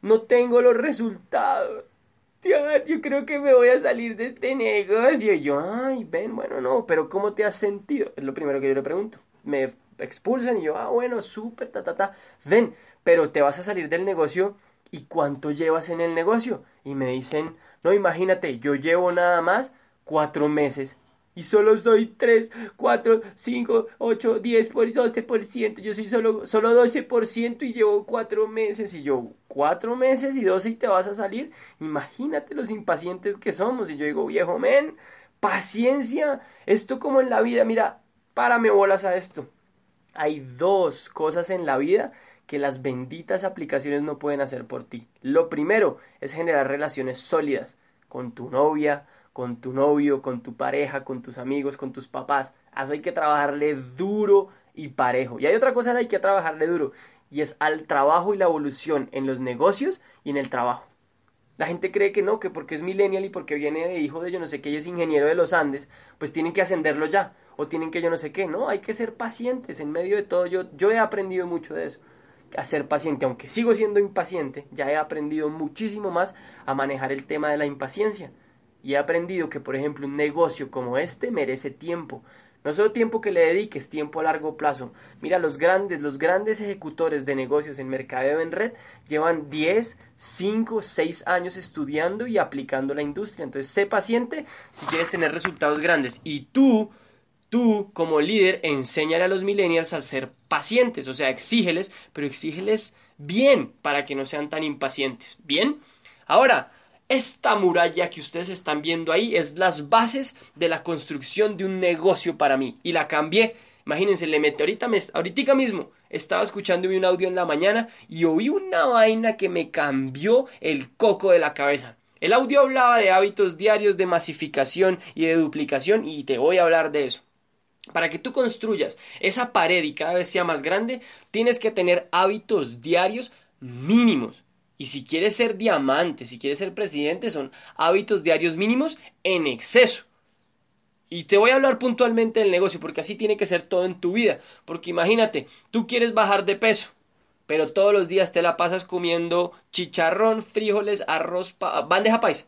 no tengo los resultados yo creo que me voy a salir de este negocio. Y yo, ay, ven, bueno, no, pero ¿cómo te has sentido? Es lo primero que yo le pregunto. Me expulsan y yo, ah, bueno, súper, ta, ta, ta. Ven, pero te vas a salir del negocio y cuánto llevas en el negocio. Y me dicen, no, imagínate, yo llevo nada más cuatro meses y solo soy 3, 4, 5, 8, 10 por 12%. Yo soy solo, solo 12% y llevo 4 meses. Y yo, 4 meses y 12 y te vas a salir. Imagínate los impacientes que somos. Y yo digo, viejo men, paciencia. Esto como en la vida, mira, párame bolas a esto. Hay dos cosas en la vida que las benditas aplicaciones no pueden hacer por ti. Lo primero es generar relaciones sólidas con tu novia, con tu novio, con tu pareja, con tus amigos, con tus papás. A eso hay que trabajarle duro y parejo. Y hay otra cosa que hay que trabajarle duro y es al trabajo y la evolución en los negocios y en el trabajo. La gente cree que no, que porque es millennial y porque viene de hijo de yo no sé qué y es ingeniero de los Andes, pues tienen que ascenderlo ya o tienen que yo no sé qué. No, hay que ser pacientes en medio de todo. Yo, yo he aprendido mucho de eso a ser paciente, aunque sigo siendo impaciente, ya he aprendido muchísimo más a manejar el tema de la impaciencia y he aprendido que, por ejemplo, un negocio como este merece tiempo. No solo tiempo que le dediques, tiempo a largo plazo. Mira, los grandes, los grandes ejecutores de negocios en mercadeo en red llevan 10, 5, 6 años estudiando y aplicando la industria. Entonces, sé paciente si quieres tener resultados grandes. Y tú, tú como líder, enséñale a los millennials a ser pacientes. O sea, exígeles, pero exígeles bien para que no sean tan impacientes. ¿Bien? Ahora, esta muralla que ustedes están viendo ahí es las bases de la construcción de un negocio para mí. Y la cambié. Imagínense, le metí ahorita, ahorita mismo. Estaba escuchando un audio en la mañana y oí una vaina que me cambió el coco de la cabeza. El audio hablaba de hábitos diarios de masificación y de duplicación y te voy a hablar de eso. Para que tú construyas esa pared y cada vez sea más grande, tienes que tener hábitos diarios mínimos. Y si quieres ser diamante, si quieres ser presidente, son hábitos diarios mínimos en exceso. Y te voy a hablar puntualmente del negocio, porque así tiene que ser todo en tu vida. Porque imagínate, tú quieres bajar de peso, pero todos los días te la pasas comiendo chicharrón, frijoles, arroz, bandeja paisa.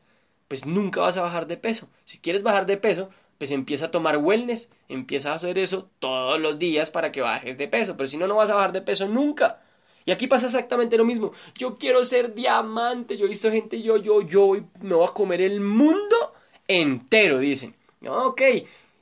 Pues nunca vas a bajar de peso. Si quieres bajar de peso, pues empieza a tomar wellness, empieza a hacer eso todos los días para que bajes de peso. Pero si no, no vas a bajar de peso nunca. Y aquí pasa exactamente lo mismo. Yo quiero ser diamante. Yo he visto gente, yo, yo, yo, me voy a comer el mundo entero, dicen. Ok.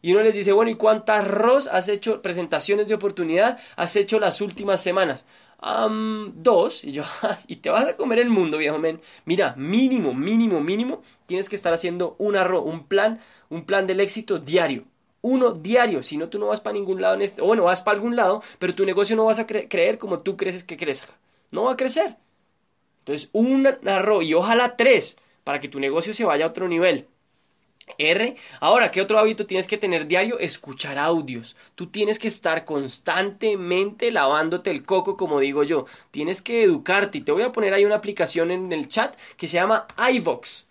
Y uno les dice, bueno, ¿y cuántas ROS has hecho, presentaciones de oportunidad, has hecho las últimas semanas? dos. Y yo, y te vas a comer el mundo, viejo men. Mira, mínimo, mínimo, mínimo, tienes que estar haciendo un arroz, un plan, un plan del éxito diario uno diario, si no tú no vas para ningún lado en este, bueno, vas para algún lado, pero tu negocio no vas a creer como tú crees que crezca, no va a crecer. Entonces, un arroz y ojalá tres para que tu negocio se vaya a otro nivel. R. Ahora, ¿qué otro hábito tienes que tener diario? Escuchar audios. Tú tienes que estar constantemente lavándote el coco, como digo yo. Tienes que educarte. Y te voy a poner ahí una aplicación en el chat que se llama iVox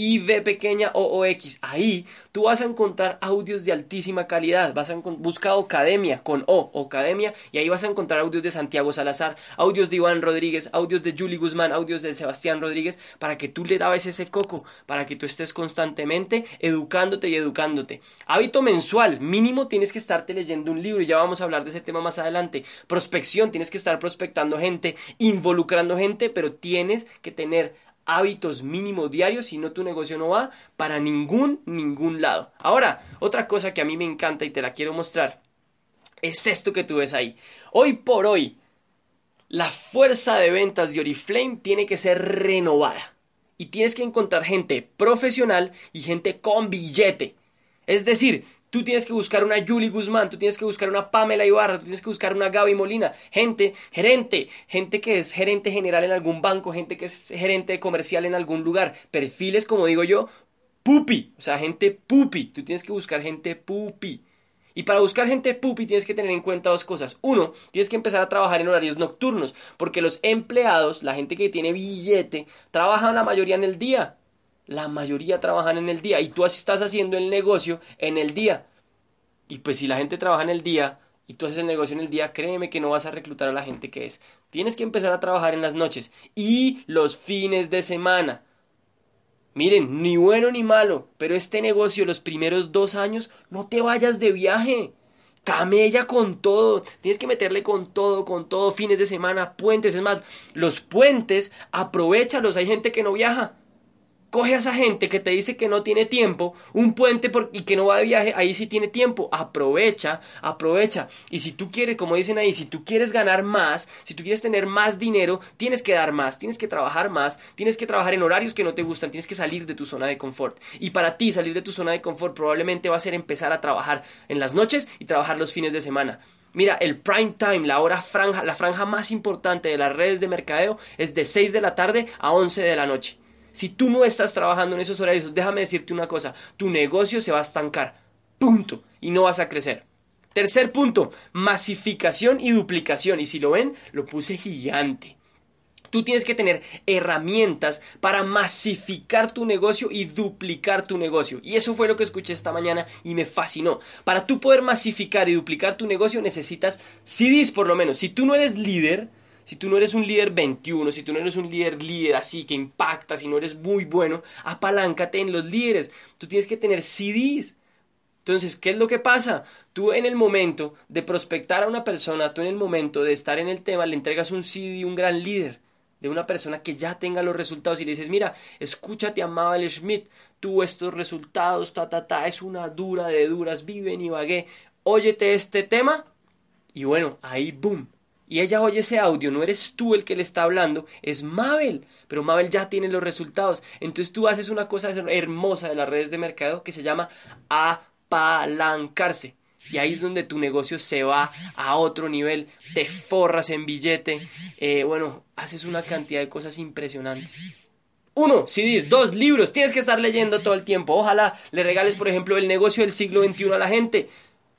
IV pequeña OOX. Ahí tú vas a encontrar audios de altísima calidad. Vas a buscar Academia con O, Academia, y ahí vas a encontrar audios de Santiago Salazar, audios de Iván Rodríguez, audios de Julie Guzmán, audios de Sebastián Rodríguez, para que tú le dabes ese coco, para que tú estés constantemente educándote y educándote. Hábito mensual, mínimo tienes que estarte leyendo un libro, y ya vamos a hablar de ese tema más adelante. Prospección, tienes que estar prospectando gente, involucrando gente, pero tienes que tener hábitos mínimos diarios, si no tu negocio no va para ningún, ningún lado. Ahora, otra cosa que a mí me encanta y te la quiero mostrar es esto que tú ves ahí. Hoy por hoy, la fuerza de ventas de Oriflame tiene que ser renovada. Y tienes que encontrar gente profesional y gente con billete. Es decir, Tú tienes que buscar una Julie Guzmán, tú tienes que buscar una Pamela Ibarra, tú tienes que buscar una Gaby Molina, gente, gerente, gente que es gerente general en algún banco, gente que es gerente comercial en algún lugar, perfiles, como digo yo, pupi, o sea, gente pupi, tú tienes que buscar gente pupi. Y para buscar gente pupi tienes que tener en cuenta dos cosas. Uno, tienes que empezar a trabajar en horarios nocturnos, porque los empleados, la gente que tiene billete, trabajan la mayoría en el día la mayoría trabajan en el día y tú estás haciendo el negocio en el día. Y pues si la gente trabaja en el día y tú haces el negocio en el día, créeme que no vas a reclutar a la gente que es. Tienes que empezar a trabajar en las noches y los fines de semana. Miren, ni bueno ni malo, pero este negocio los primeros dos años no te vayas de viaje. Camella con todo, tienes que meterle con todo, con todo, fines de semana, puentes, es más, los puentes, aprovechalos, hay gente que no viaja, Coge a esa gente que te dice que no tiene tiempo, un puente y que no va de viaje, ahí sí tiene tiempo. Aprovecha, aprovecha. Y si tú quieres, como dicen ahí, si tú quieres ganar más, si tú quieres tener más dinero, tienes que dar más, tienes que trabajar más, tienes que trabajar en horarios que no te gustan, tienes que salir de tu zona de confort. Y para ti salir de tu zona de confort probablemente va a ser empezar a trabajar en las noches y trabajar los fines de semana. Mira, el prime time, la hora franja, la franja más importante de las redes de mercadeo es de 6 de la tarde a 11 de la noche. Si tú no estás trabajando en esos horarios, déjame decirte una cosa, tu negocio se va a estancar. Punto. Y no vas a crecer. Tercer punto, masificación y duplicación. Y si lo ven, lo puse gigante. Tú tienes que tener herramientas para masificar tu negocio y duplicar tu negocio. Y eso fue lo que escuché esta mañana y me fascinó. Para tú poder masificar y duplicar tu negocio necesitas CDs por lo menos. Si tú no eres líder, si tú no eres un líder 21, si tú no eres un líder líder así que impacta, si no eres muy bueno, apaláncate en los líderes. Tú tienes que tener CDs. Entonces, ¿qué es lo que pasa? Tú en el momento de prospectar a una persona, tú en el momento de estar en el tema, le entregas un CD, un gran líder, de una persona que ya tenga los resultados y le dices, mira, escúchate a Schmidt, tú estos resultados, ta, ta, ta, es una dura de duras, vive en Ibagué, óyete este tema y bueno, ahí, boom, y ella oye ese audio, no eres tú el que le está hablando, es Mabel, pero Mabel ya tiene los resultados. Entonces tú haces una cosa hermosa de las redes de mercado que se llama apalancarse. Y ahí es donde tu negocio se va a otro nivel, te forras en billete, eh, bueno, haces una cantidad de cosas impresionantes. Uno, CDs. Dos, libros. Tienes que estar leyendo todo el tiempo. Ojalá le regales, por ejemplo, el negocio del siglo XXI a la gente.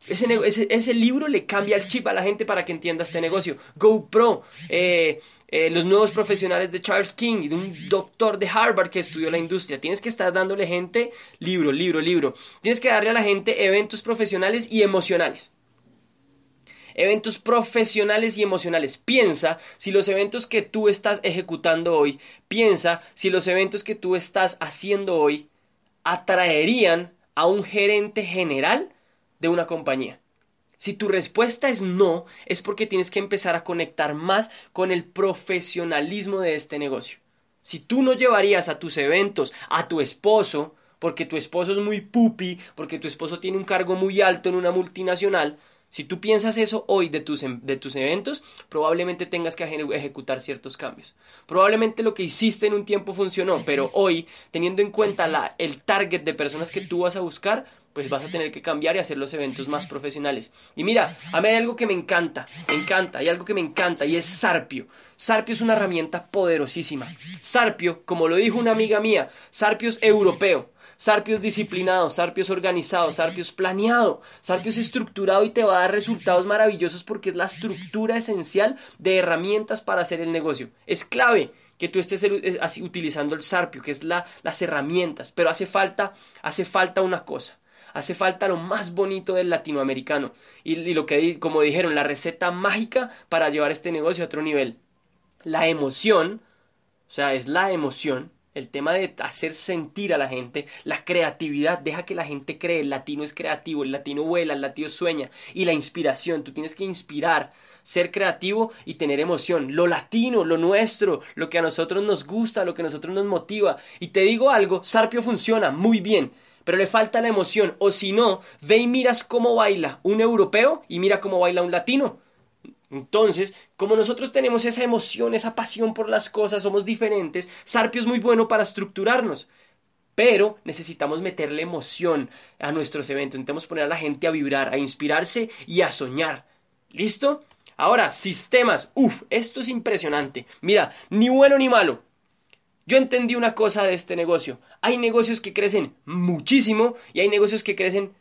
Ese, ese, libro le cambia el chip a la gente para que entienda este negocio. GoPro, eh, eh, los nuevos profesionales de Charles King, de un doctor de Harvard que estudió la industria. Tienes que estar dándole gente libro, libro, libro. Tienes que darle a la gente eventos profesionales y emocionales. Eventos profesionales y emocionales. Piensa si los eventos que tú estás ejecutando hoy, piensa si los eventos que tú estás haciendo hoy atraerían a un gerente general de una compañía. Si tu respuesta es no, es porque tienes que empezar a conectar más con el profesionalismo de este negocio. Si tú no llevarías a tus eventos a tu esposo, porque tu esposo es muy pupi, porque tu esposo tiene un cargo muy alto en una multinacional, si tú piensas eso hoy de tus, em, de tus eventos, probablemente tengas que ejecutar ciertos cambios. Probablemente lo que hiciste en un tiempo funcionó, pero hoy, teniendo en cuenta la, el target de personas que tú vas a buscar, pues vas a tener que cambiar y hacer los eventos más profesionales. Y mira, a mí hay algo que me encanta, me encanta, hay algo que me encanta y es Sarpio. Sarpio es una herramienta poderosísima. Sarpio, como lo dijo una amiga mía, Sarpio es europeo. Sarpio es disciplinado, Sarpio es organizado, Sarpio es planeado, Sarpio es estructurado y te va a dar resultados maravillosos porque es la estructura esencial de herramientas para hacer el negocio. Es clave. que tú estés eh, utilizando el Sarpio, que es la, las herramientas, pero hace falta, hace falta una cosa. Hace falta lo más bonito del latinoamericano y, y lo que, como dijeron, la receta mágica para llevar este negocio a otro nivel. La emoción, o sea, es la emoción, el tema de hacer sentir a la gente, la creatividad, deja que la gente cree, el latino es creativo, el latino vuela, el latino sueña, y la inspiración, tú tienes que inspirar, ser creativo y tener emoción, lo latino, lo nuestro, lo que a nosotros nos gusta, lo que a nosotros nos motiva. Y te digo algo, Sarpio funciona muy bien, pero le falta la emoción, o si no, ve y miras cómo baila un europeo y mira cómo baila un latino. Entonces, como nosotros tenemos esa emoción, esa pasión por las cosas, somos diferentes, Sarpio es muy bueno para estructurarnos. Pero necesitamos meterle emoción a nuestros eventos, necesitamos poner a la gente a vibrar, a inspirarse y a soñar. ¿Listo? Ahora, sistemas. Uf, esto es impresionante. Mira, ni bueno ni malo. Yo entendí una cosa de este negocio. Hay negocios que crecen muchísimo y hay negocios que crecen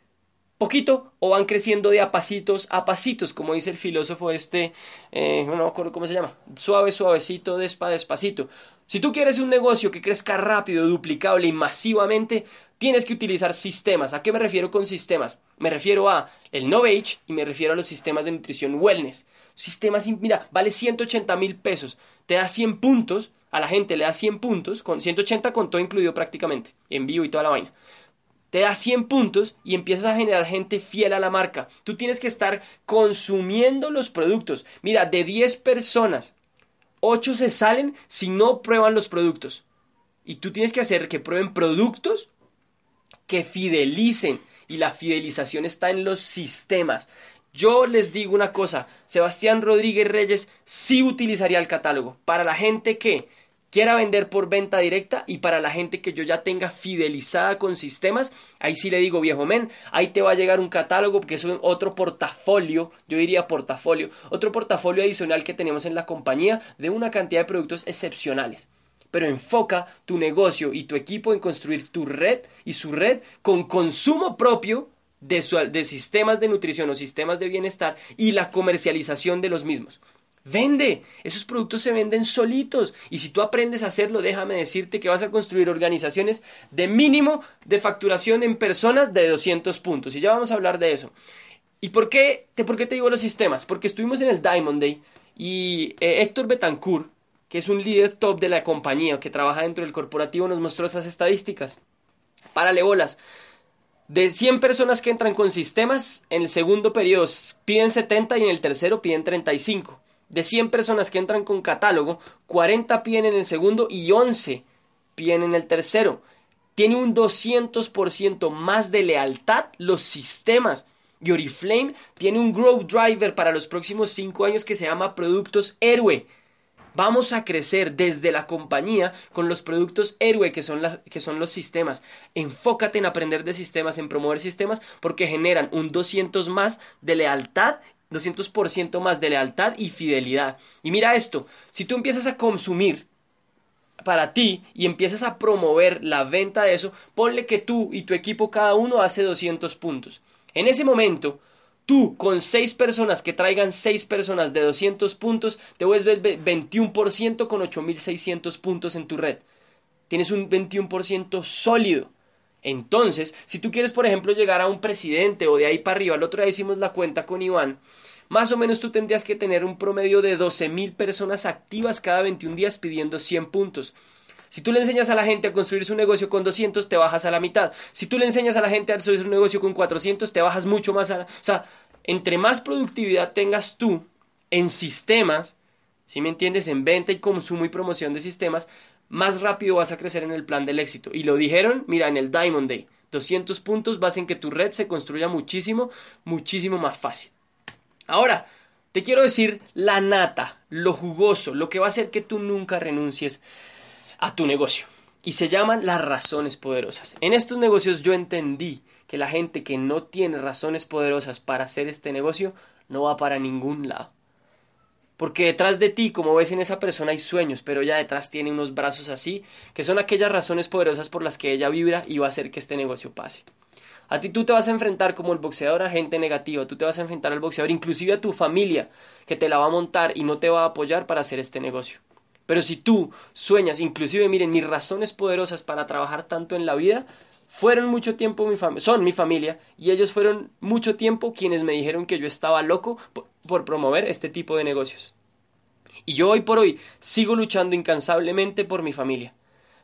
poquito o van creciendo de a pasitos a pasitos, como dice el filósofo este, eh, no me acuerdo cómo se llama, suave, suavecito, despa, despacito. Si tú quieres un negocio que crezca rápido, duplicable y masivamente, tienes que utilizar sistemas. ¿A qué me refiero con sistemas? Me refiero a el Novage y me refiero a los sistemas de nutrición wellness. Sistemas, mira, vale 180 mil pesos, te da 100 puntos, a la gente le da 100 puntos, con 180 con todo incluido prácticamente, en vivo y toda la vaina te da 100 puntos y empiezas a generar gente fiel a la marca. Tú tienes que estar consumiendo los productos. Mira, de 10 personas, 8 se salen si no prueban los productos. Y tú tienes que hacer que prueben productos que fidelicen. Y la fidelización está en los sistemas. Yo les digo una cosa, Sebastián Rodríguez Reyes sí utilizaría el catálogo. Para la gente que quiera vender por venta directa y para la gente que yo ya tenga fidelizada con sistemas, ahí sí le digo viejo men, ahí te va a llegar un catálogo que es otro portafolio, yo diría portafolio, otro portafolio adicional que tenemos en la compañía de una cantidad de productos excepcionales. Pero enfoca tu negocio y tu equipo en construir tu red y su red con consumo propio de, de sistemas de nutrición o sistemas de bienestar y la comercialización de los mismos. Vende, esos productos se venden solitos y si tú aprendes a hacerlo, déjame decirte que vas a construir organizaciones de mínimo de facturación en personas de 200 puntos y ya vamos a hablar de eso. ¿Y por qué te, por qué te digo los sistemas? Porque estuvimos en el Diamond Day y eh, Héctor Betancourt, que es un líder top de la compañía que trabaja dentro del corporativo, nos mostró esas estadísticas. Párale bolas. De 100 personas que entran con sistemas, en el segundo periodo piden 70 y en el tercero piden 35 de 100 personas que entran con catálogo, 40 piden en el segundo y 11 piden en el tercero. Tiene un 200% más de lealtad los sistemas. Y Oriflame tiene un growth driver para los próximos 5 años que se llama Productos Héroe. Vamos a crecer desde la compañía con los productos héroe que son, que son los sistemas. Enfócate en aprender de sistemas, en promover sistemas, porque generan un 200 más de lealtad 200% más de lealtad y fidelidad. Y mira esto, si tú empiezas a consumir para ti y empiezas a promover la venta de eso, ponle que tú y tu equipo cada uno hace 200 puntos. En ese momento, tú con 6 personas que traigan 6 personas de 200 puntos, te vuelves 21% con 8600 puntos en tu red. Tienes un 21% sólido. Entonces, si tú quieres, por ejemplo, llegar a un presidente o de ahí para arriba, el otro día hicimos la cuenta con Iván, más o menos tú tendrías que tener un promedio de 12.000 personas activas cada 21 días pidiendo 100 puntos. Si tú le enseñas a la gente a construir su negocio con 200, te bajas a la mitad. Si tú le enseñas a la gente a construir su negocio con 400, te bajas mucho más a la... O sea, entre más productividad tengas tú en sistemas, si me entiendes, en venta y consumo y promoción de sistemas, más rápido vas a crecer en el plan del éxito. Y lo dijeron, mira, en el Diamond Day. 200 puntos vas en que tu red se construya muchísimo, muchísimo más fácil. Ahora, te quiero decir la nata, lo jugoso, lo que va a hacer que tú nunca renuncies a tu negocio. Y se llaman las razones poderosas. En estos negocios yo entendí que la gente que no tiene razones poderosas para hacer este negocio no va para ningún lado. Porque detrás de ti, como ves en esa persona, hay sueños, pero ella detrás tiene unos brazos así, que son aquellas razones poderosas por las que ella vibra y va a hacer que este negocio pase. A ti tú te vas a enfrentar como el boxeador a gente negativa, tú te vas a enfrentar al boxeador, inclusive a tu familia, que te la va a montar y no te va a apoyar para hacer este negocio. Pero si tú sueñas, inclusive miren, mis razones poderosas para trabajar tanto en la vida fueron mucho tiempo mi familia, son mi familia, y ellos fueron mucho tiempo quienes me dijeron que yo estaba loco por promover este tipo de negocios. Y yo hoy por hoy sigo luchando incansablemente por mi familia.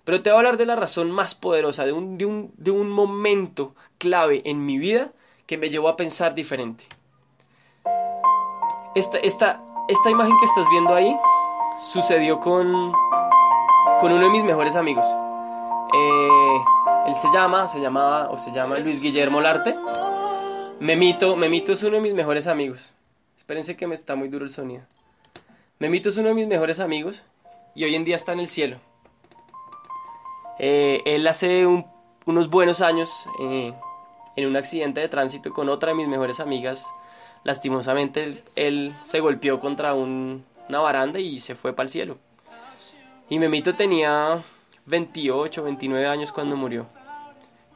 Pero te voy a hablar de la razón más poderosa, de un, de un, de un momento clave en mi vida que me llevó a pensar diferente. Esta, esta, esta imagen que estás viendo ahí sucedió con, con uno de mis mejores amigos. Eh, él se llama, se llamaba o se llama Luis Guillermo Larte. Memito, Memito es uno de mis mejores amigos. Espérense que me está muy duro el sonido. Memito es uno de mis mejores amigos y hoy en día está en el cielo. Eh, él hace unos buenos años, eh, en un accidente de tránsito con otra de mis mejores amigas, lastimosamente él, se golpeó contra una baranda y se fue para el cielo. Y Memito tenía 28, 29 años cuando murió.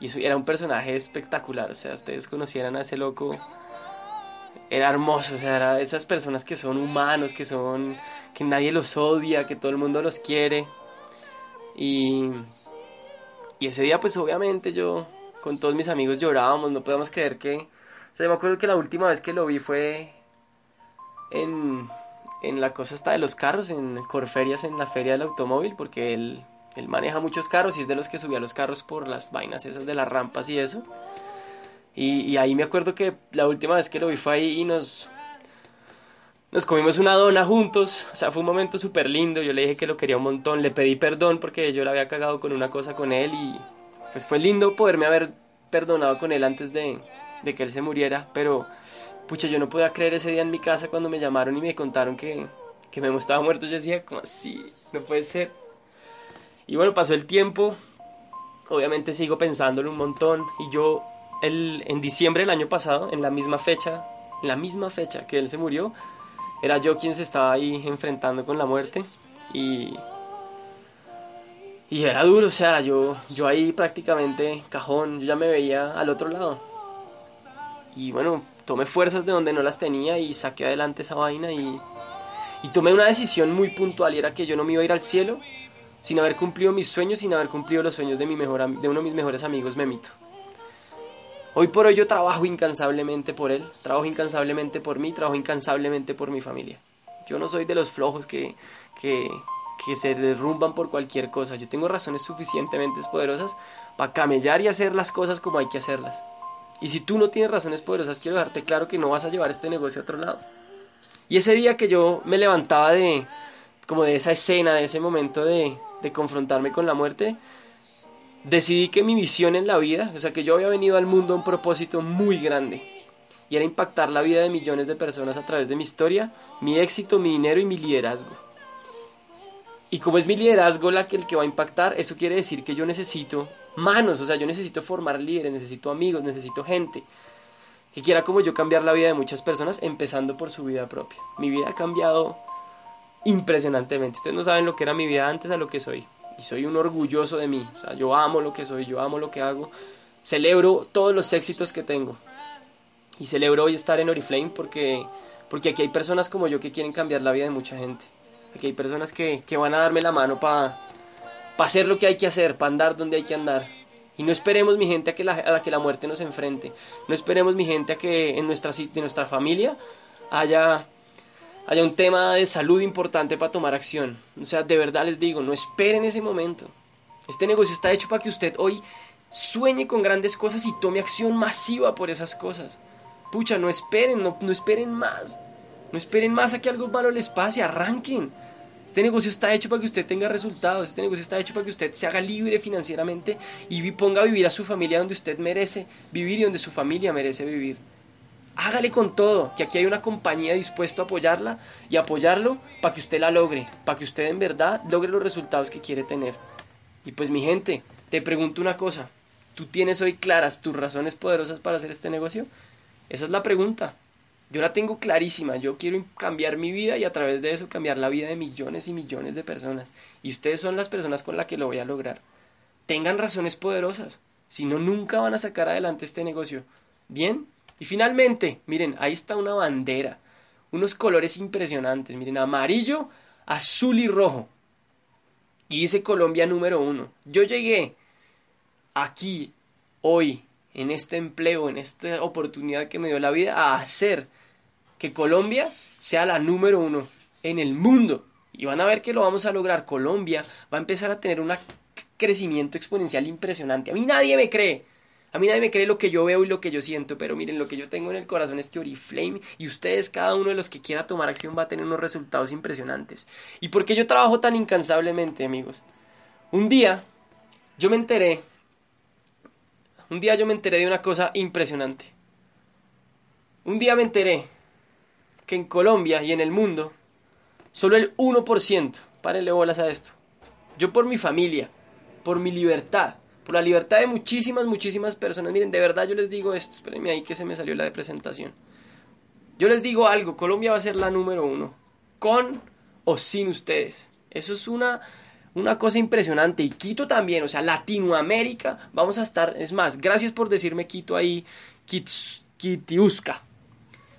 Y era un personaje espectacular, o sea, ustedes conocieran a ese loco era hermoso, o sea, era de esas personas que son humanos, que son, que nadie los odia, que todo el mundo los quiere. Y, y ese día, pues obviamente yo, con todos mis amigos llorábamos, no podíamos creer que... O sea, yo me acuerdo que la última vez que lo vi fue en, en la cosa esta de los carros, en Corferias, en la feria del automóvil, porque él, él maneja muchos carros y es de los que subía los carros por las vainas esas de las rampas y eso. Y, ahí me acuerdo que la última vez que lo vi fue ahí y nos, nos comimos una dona juntos. O sea, fue un momento súper lindo. Yo le dije que lo quería un montón. Le pedí perdón porque yo le había cagado con una cosa con él. Y pues fue lindo poderme haber perdonado con él antes de, de que él se muriera. Pero, pucha, yo no podía creer ese día en mi casa cuando me llamaron y me contaron que, que me estaba muerto. Yo decía, como así? No puede ser. Y bueno, pasó el tiempo. Obviamente sigo pensándolo un montón. Y yo el, en diciembre del año pasado, en la misma fecha, en la misma fecha que él se murió, era yo quien se estaba ahí enfrentando con la muerte y y era duro, o sea, yo yo ahí prácticamente cajón, yo ya me veía al otro lado. Y bueno, tomé fuerzas de donde no las tenía y saqué adelante esa vaina y y tomé una decisión muy puntual y era que yo no me iba a ir al cielo sin haber cumplido mis sueños, sin haber cumplido los sueños de mi mejor de uno de mis mejores amigos, Memito. Hoy por hoy yo trabajo incansablemente por él, trabajo incansablemente por mí, trabajo incansablemente por mi familia. Yo no soy de los flojos que, que, que se derrumban por cualquier cosa. Yo tengo razones suficientemente poderosas para camellar y hacer las cosas como hay que hacerlas. Y si tú no tienes razones poderosas, quiero dejarte claro que no vas a llevar este negocio a otro lado. Y ese día que yo me levantaba de como de esa escena, de ese momento de, de confrontarme con la muerte, decidí que mi visión en la vida, o sea, que yo había venido al mundo a un propósito muy grande. Y era impactar la vida de millones de personas a través de mi historia, mi éxito, mi dinero y mi liderazgo. Y como es mi liderazgo la que el que va a impactar, eso quiere decir que yo necesito manos, o sea, yo necesito formar líderes, necesito amigos, necesito gente que quiera como yo cambiar la vida de muchas personas, empezando por su vida propia. Mi vida ha cambiado impresionantemente. Ustedes no saben lo que era mi vida antes a lo que soy y soy un orgulloso de mí. O sea, yo amo lo que soy, yo amo lo que hago. Celebro todos los éxitos que tengo. Y celebro hoy estar en Oriflame porque, porque aquí hay personas como yo que quieren cambiar la vida de mucha gente. Aquí hay personas que, que van a darme la mano para pa hacer lo que hay que hacer, para andar donde hay que andar. Y no esperemos, mi gente, a, que la, a la que la muerte nos enfrente. No esperemos, mi gente, a que en nuestra, de nuestra familia haya haya un tema de salud importante para tomar acción. O sea, de verdad les digo, no esperen ese momento. Este negocio está hecho para que usted hoy sueñe con grandes cosas y tome acción masiva por esas cosas. Pucha, no esperen, no, no esperen más. No esperen más a que algo malo les pase, arranquen. Este negocio está hecho para que usted tenga resultados, este negocio está hecho para que usted se haga libre financieramente y ponga a vivir a su familia donde usted merece vivir y donde su familia merece vivir hágale con todo, que aquí hay una compañía dispuesta a apoyarla y apoyarlo para que usted la logre, para que usted en verdad logre los resultados que quiere tener. Y pues mi gente, te pregunto una cosa, ¿tú tienes hoy claras tus razones poderosas para hacer este negocio? Esa es la pregunta. Yo la tengo clarísima, yo quiero cambiar mi vida y a través de eso cambiar la vida de millones y millones de personas. Y ustedes son las personas con las que lo voy a lograr. Tengan razones poderosas, si no, nunca van a sacar adelante este negocio. ¿Bien? Y finalmente, miren, ahí está una bandera, unos colores impresionantes, miren, amarillo, azul y rojo. Y dice Colombia número uno. Yo llegué aquí, hoy, en este empleo, en esta oportunidad que me dio la vida, a hacer que Colombia sea la número uno en el mundo. Y van a ver que lo vamos a lograr. Colombia va a empezar a tener un crecimiento exponencial impresionante. A mí nadie me cree. A mí nadie me cree lo que yo veo y lo que yo siento, pero miren, lo que yo tengo en el corazón es que Oriflame y ustedes, cada uno de los que quiera tomar acción, va a tener unos resultados impresionantes. ¿Y por qué yo trabajo tan incansablemente, amigos? Un día yo me enteré, un día yo me enteré de una cosa impresionante. Un día me enteré que en Colombia y en el mundo, solo el 1%, párenle bolas a esto, yo por mi familia, por mi libertad, la libertad de muchísimas, muchísimas personas. Miren, de verdad yo les digo esto, espérenme ahí que se me salió la de presentación. Yo les digo algo, Colombia va a ser la número uno, con o sin ustedes. Eso es una, una cosa impresionante. Y Quito también, o sea, Latinoamérica, vamos a estar, es más, gracias por decirme Quito ahí, Kitiuska.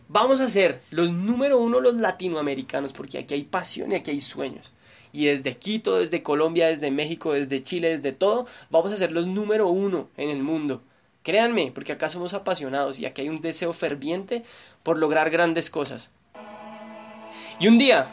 Vamos a ser los número uno los latinoamericanos, porque aquí hay pasión y aquí hay sueños y desde Quito, desde Colombia, desde México, desde Chile, desde todo, vamos a ser los número uno en el mundo. Créanme, porque acá somos apasionados y aquí hay un deseo ferviente por lograr grandes cosas. Y un día,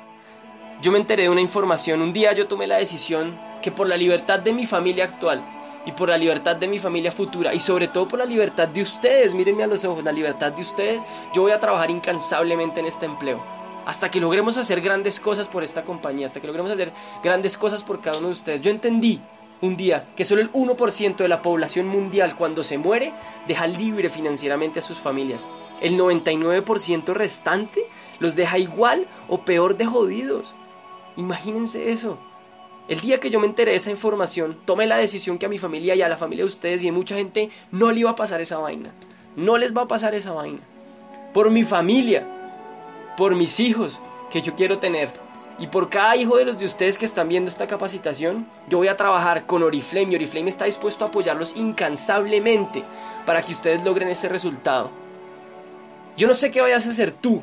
yo me enteré de una información, un día yo tomé la decisión que por la libertad de mi familia actual y por la libertad de mi familia futura y sobre todo por la libertad de ustedes, mírenme a los ojos, la libertad de ustedes, yo voy a trabajar incansablemente en este empleo hasta que logremos hacer grandes cosas por esta compañía, hasta que logremos hacer grandes cosas por cada uno de ustedes. Yo entendí un día que solo el 1% de la población mundial cuando se muere deja libre financieramente a sus familias. El 99% restante los deja igual o peor de jodidos. Imagínense eso. El día que yo me enteré de esa información, tomé la decisión que a mi familia y a la familia de ustedes y a mucha gente no le iba a pasar esa vaina. No les va a pasar esa vaina. Por mi familia, por mis hijos que yo quiero tener y por cada hijo de los de ustedes que están viendo esta capacitación, yo voy a trabajar con Oriflame y Oriflame está dispuesto a apoyarlos incansablemente para que ustedes logren ese resultado. Yo no sé qué vayas a hacer tú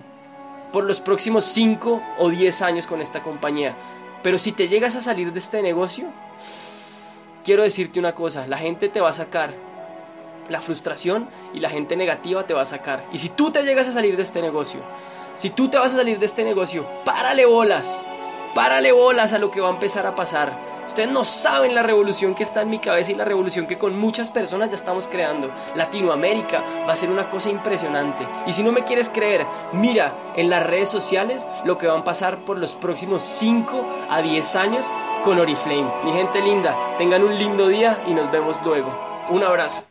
por los próximos 5 o 10 años con esta compañía, pero si te llegas a salir de este negocio, quiero decirte una cosa, la gente te va a sacar la frustración y la gente negativa te va a sacar. Y si tú te llegas a salir de este negocio, si tú te vas a salir de este negocio, párale bolas. Párale bolas a lo que va a empezar a pasar. Ustedes no saben la revolución que está en mi cabeza y la revolución que con muchas personas ya estamos creando. Latinoamérica va a ser una cosa impresionante. Y si no me quieres creer, mira en las redes sociales lo que van a pasar por los próximos 5 a 10 años con Oriflame. Mi gente linda, tengan un lindo día y nos vemos luego. Un abrazo.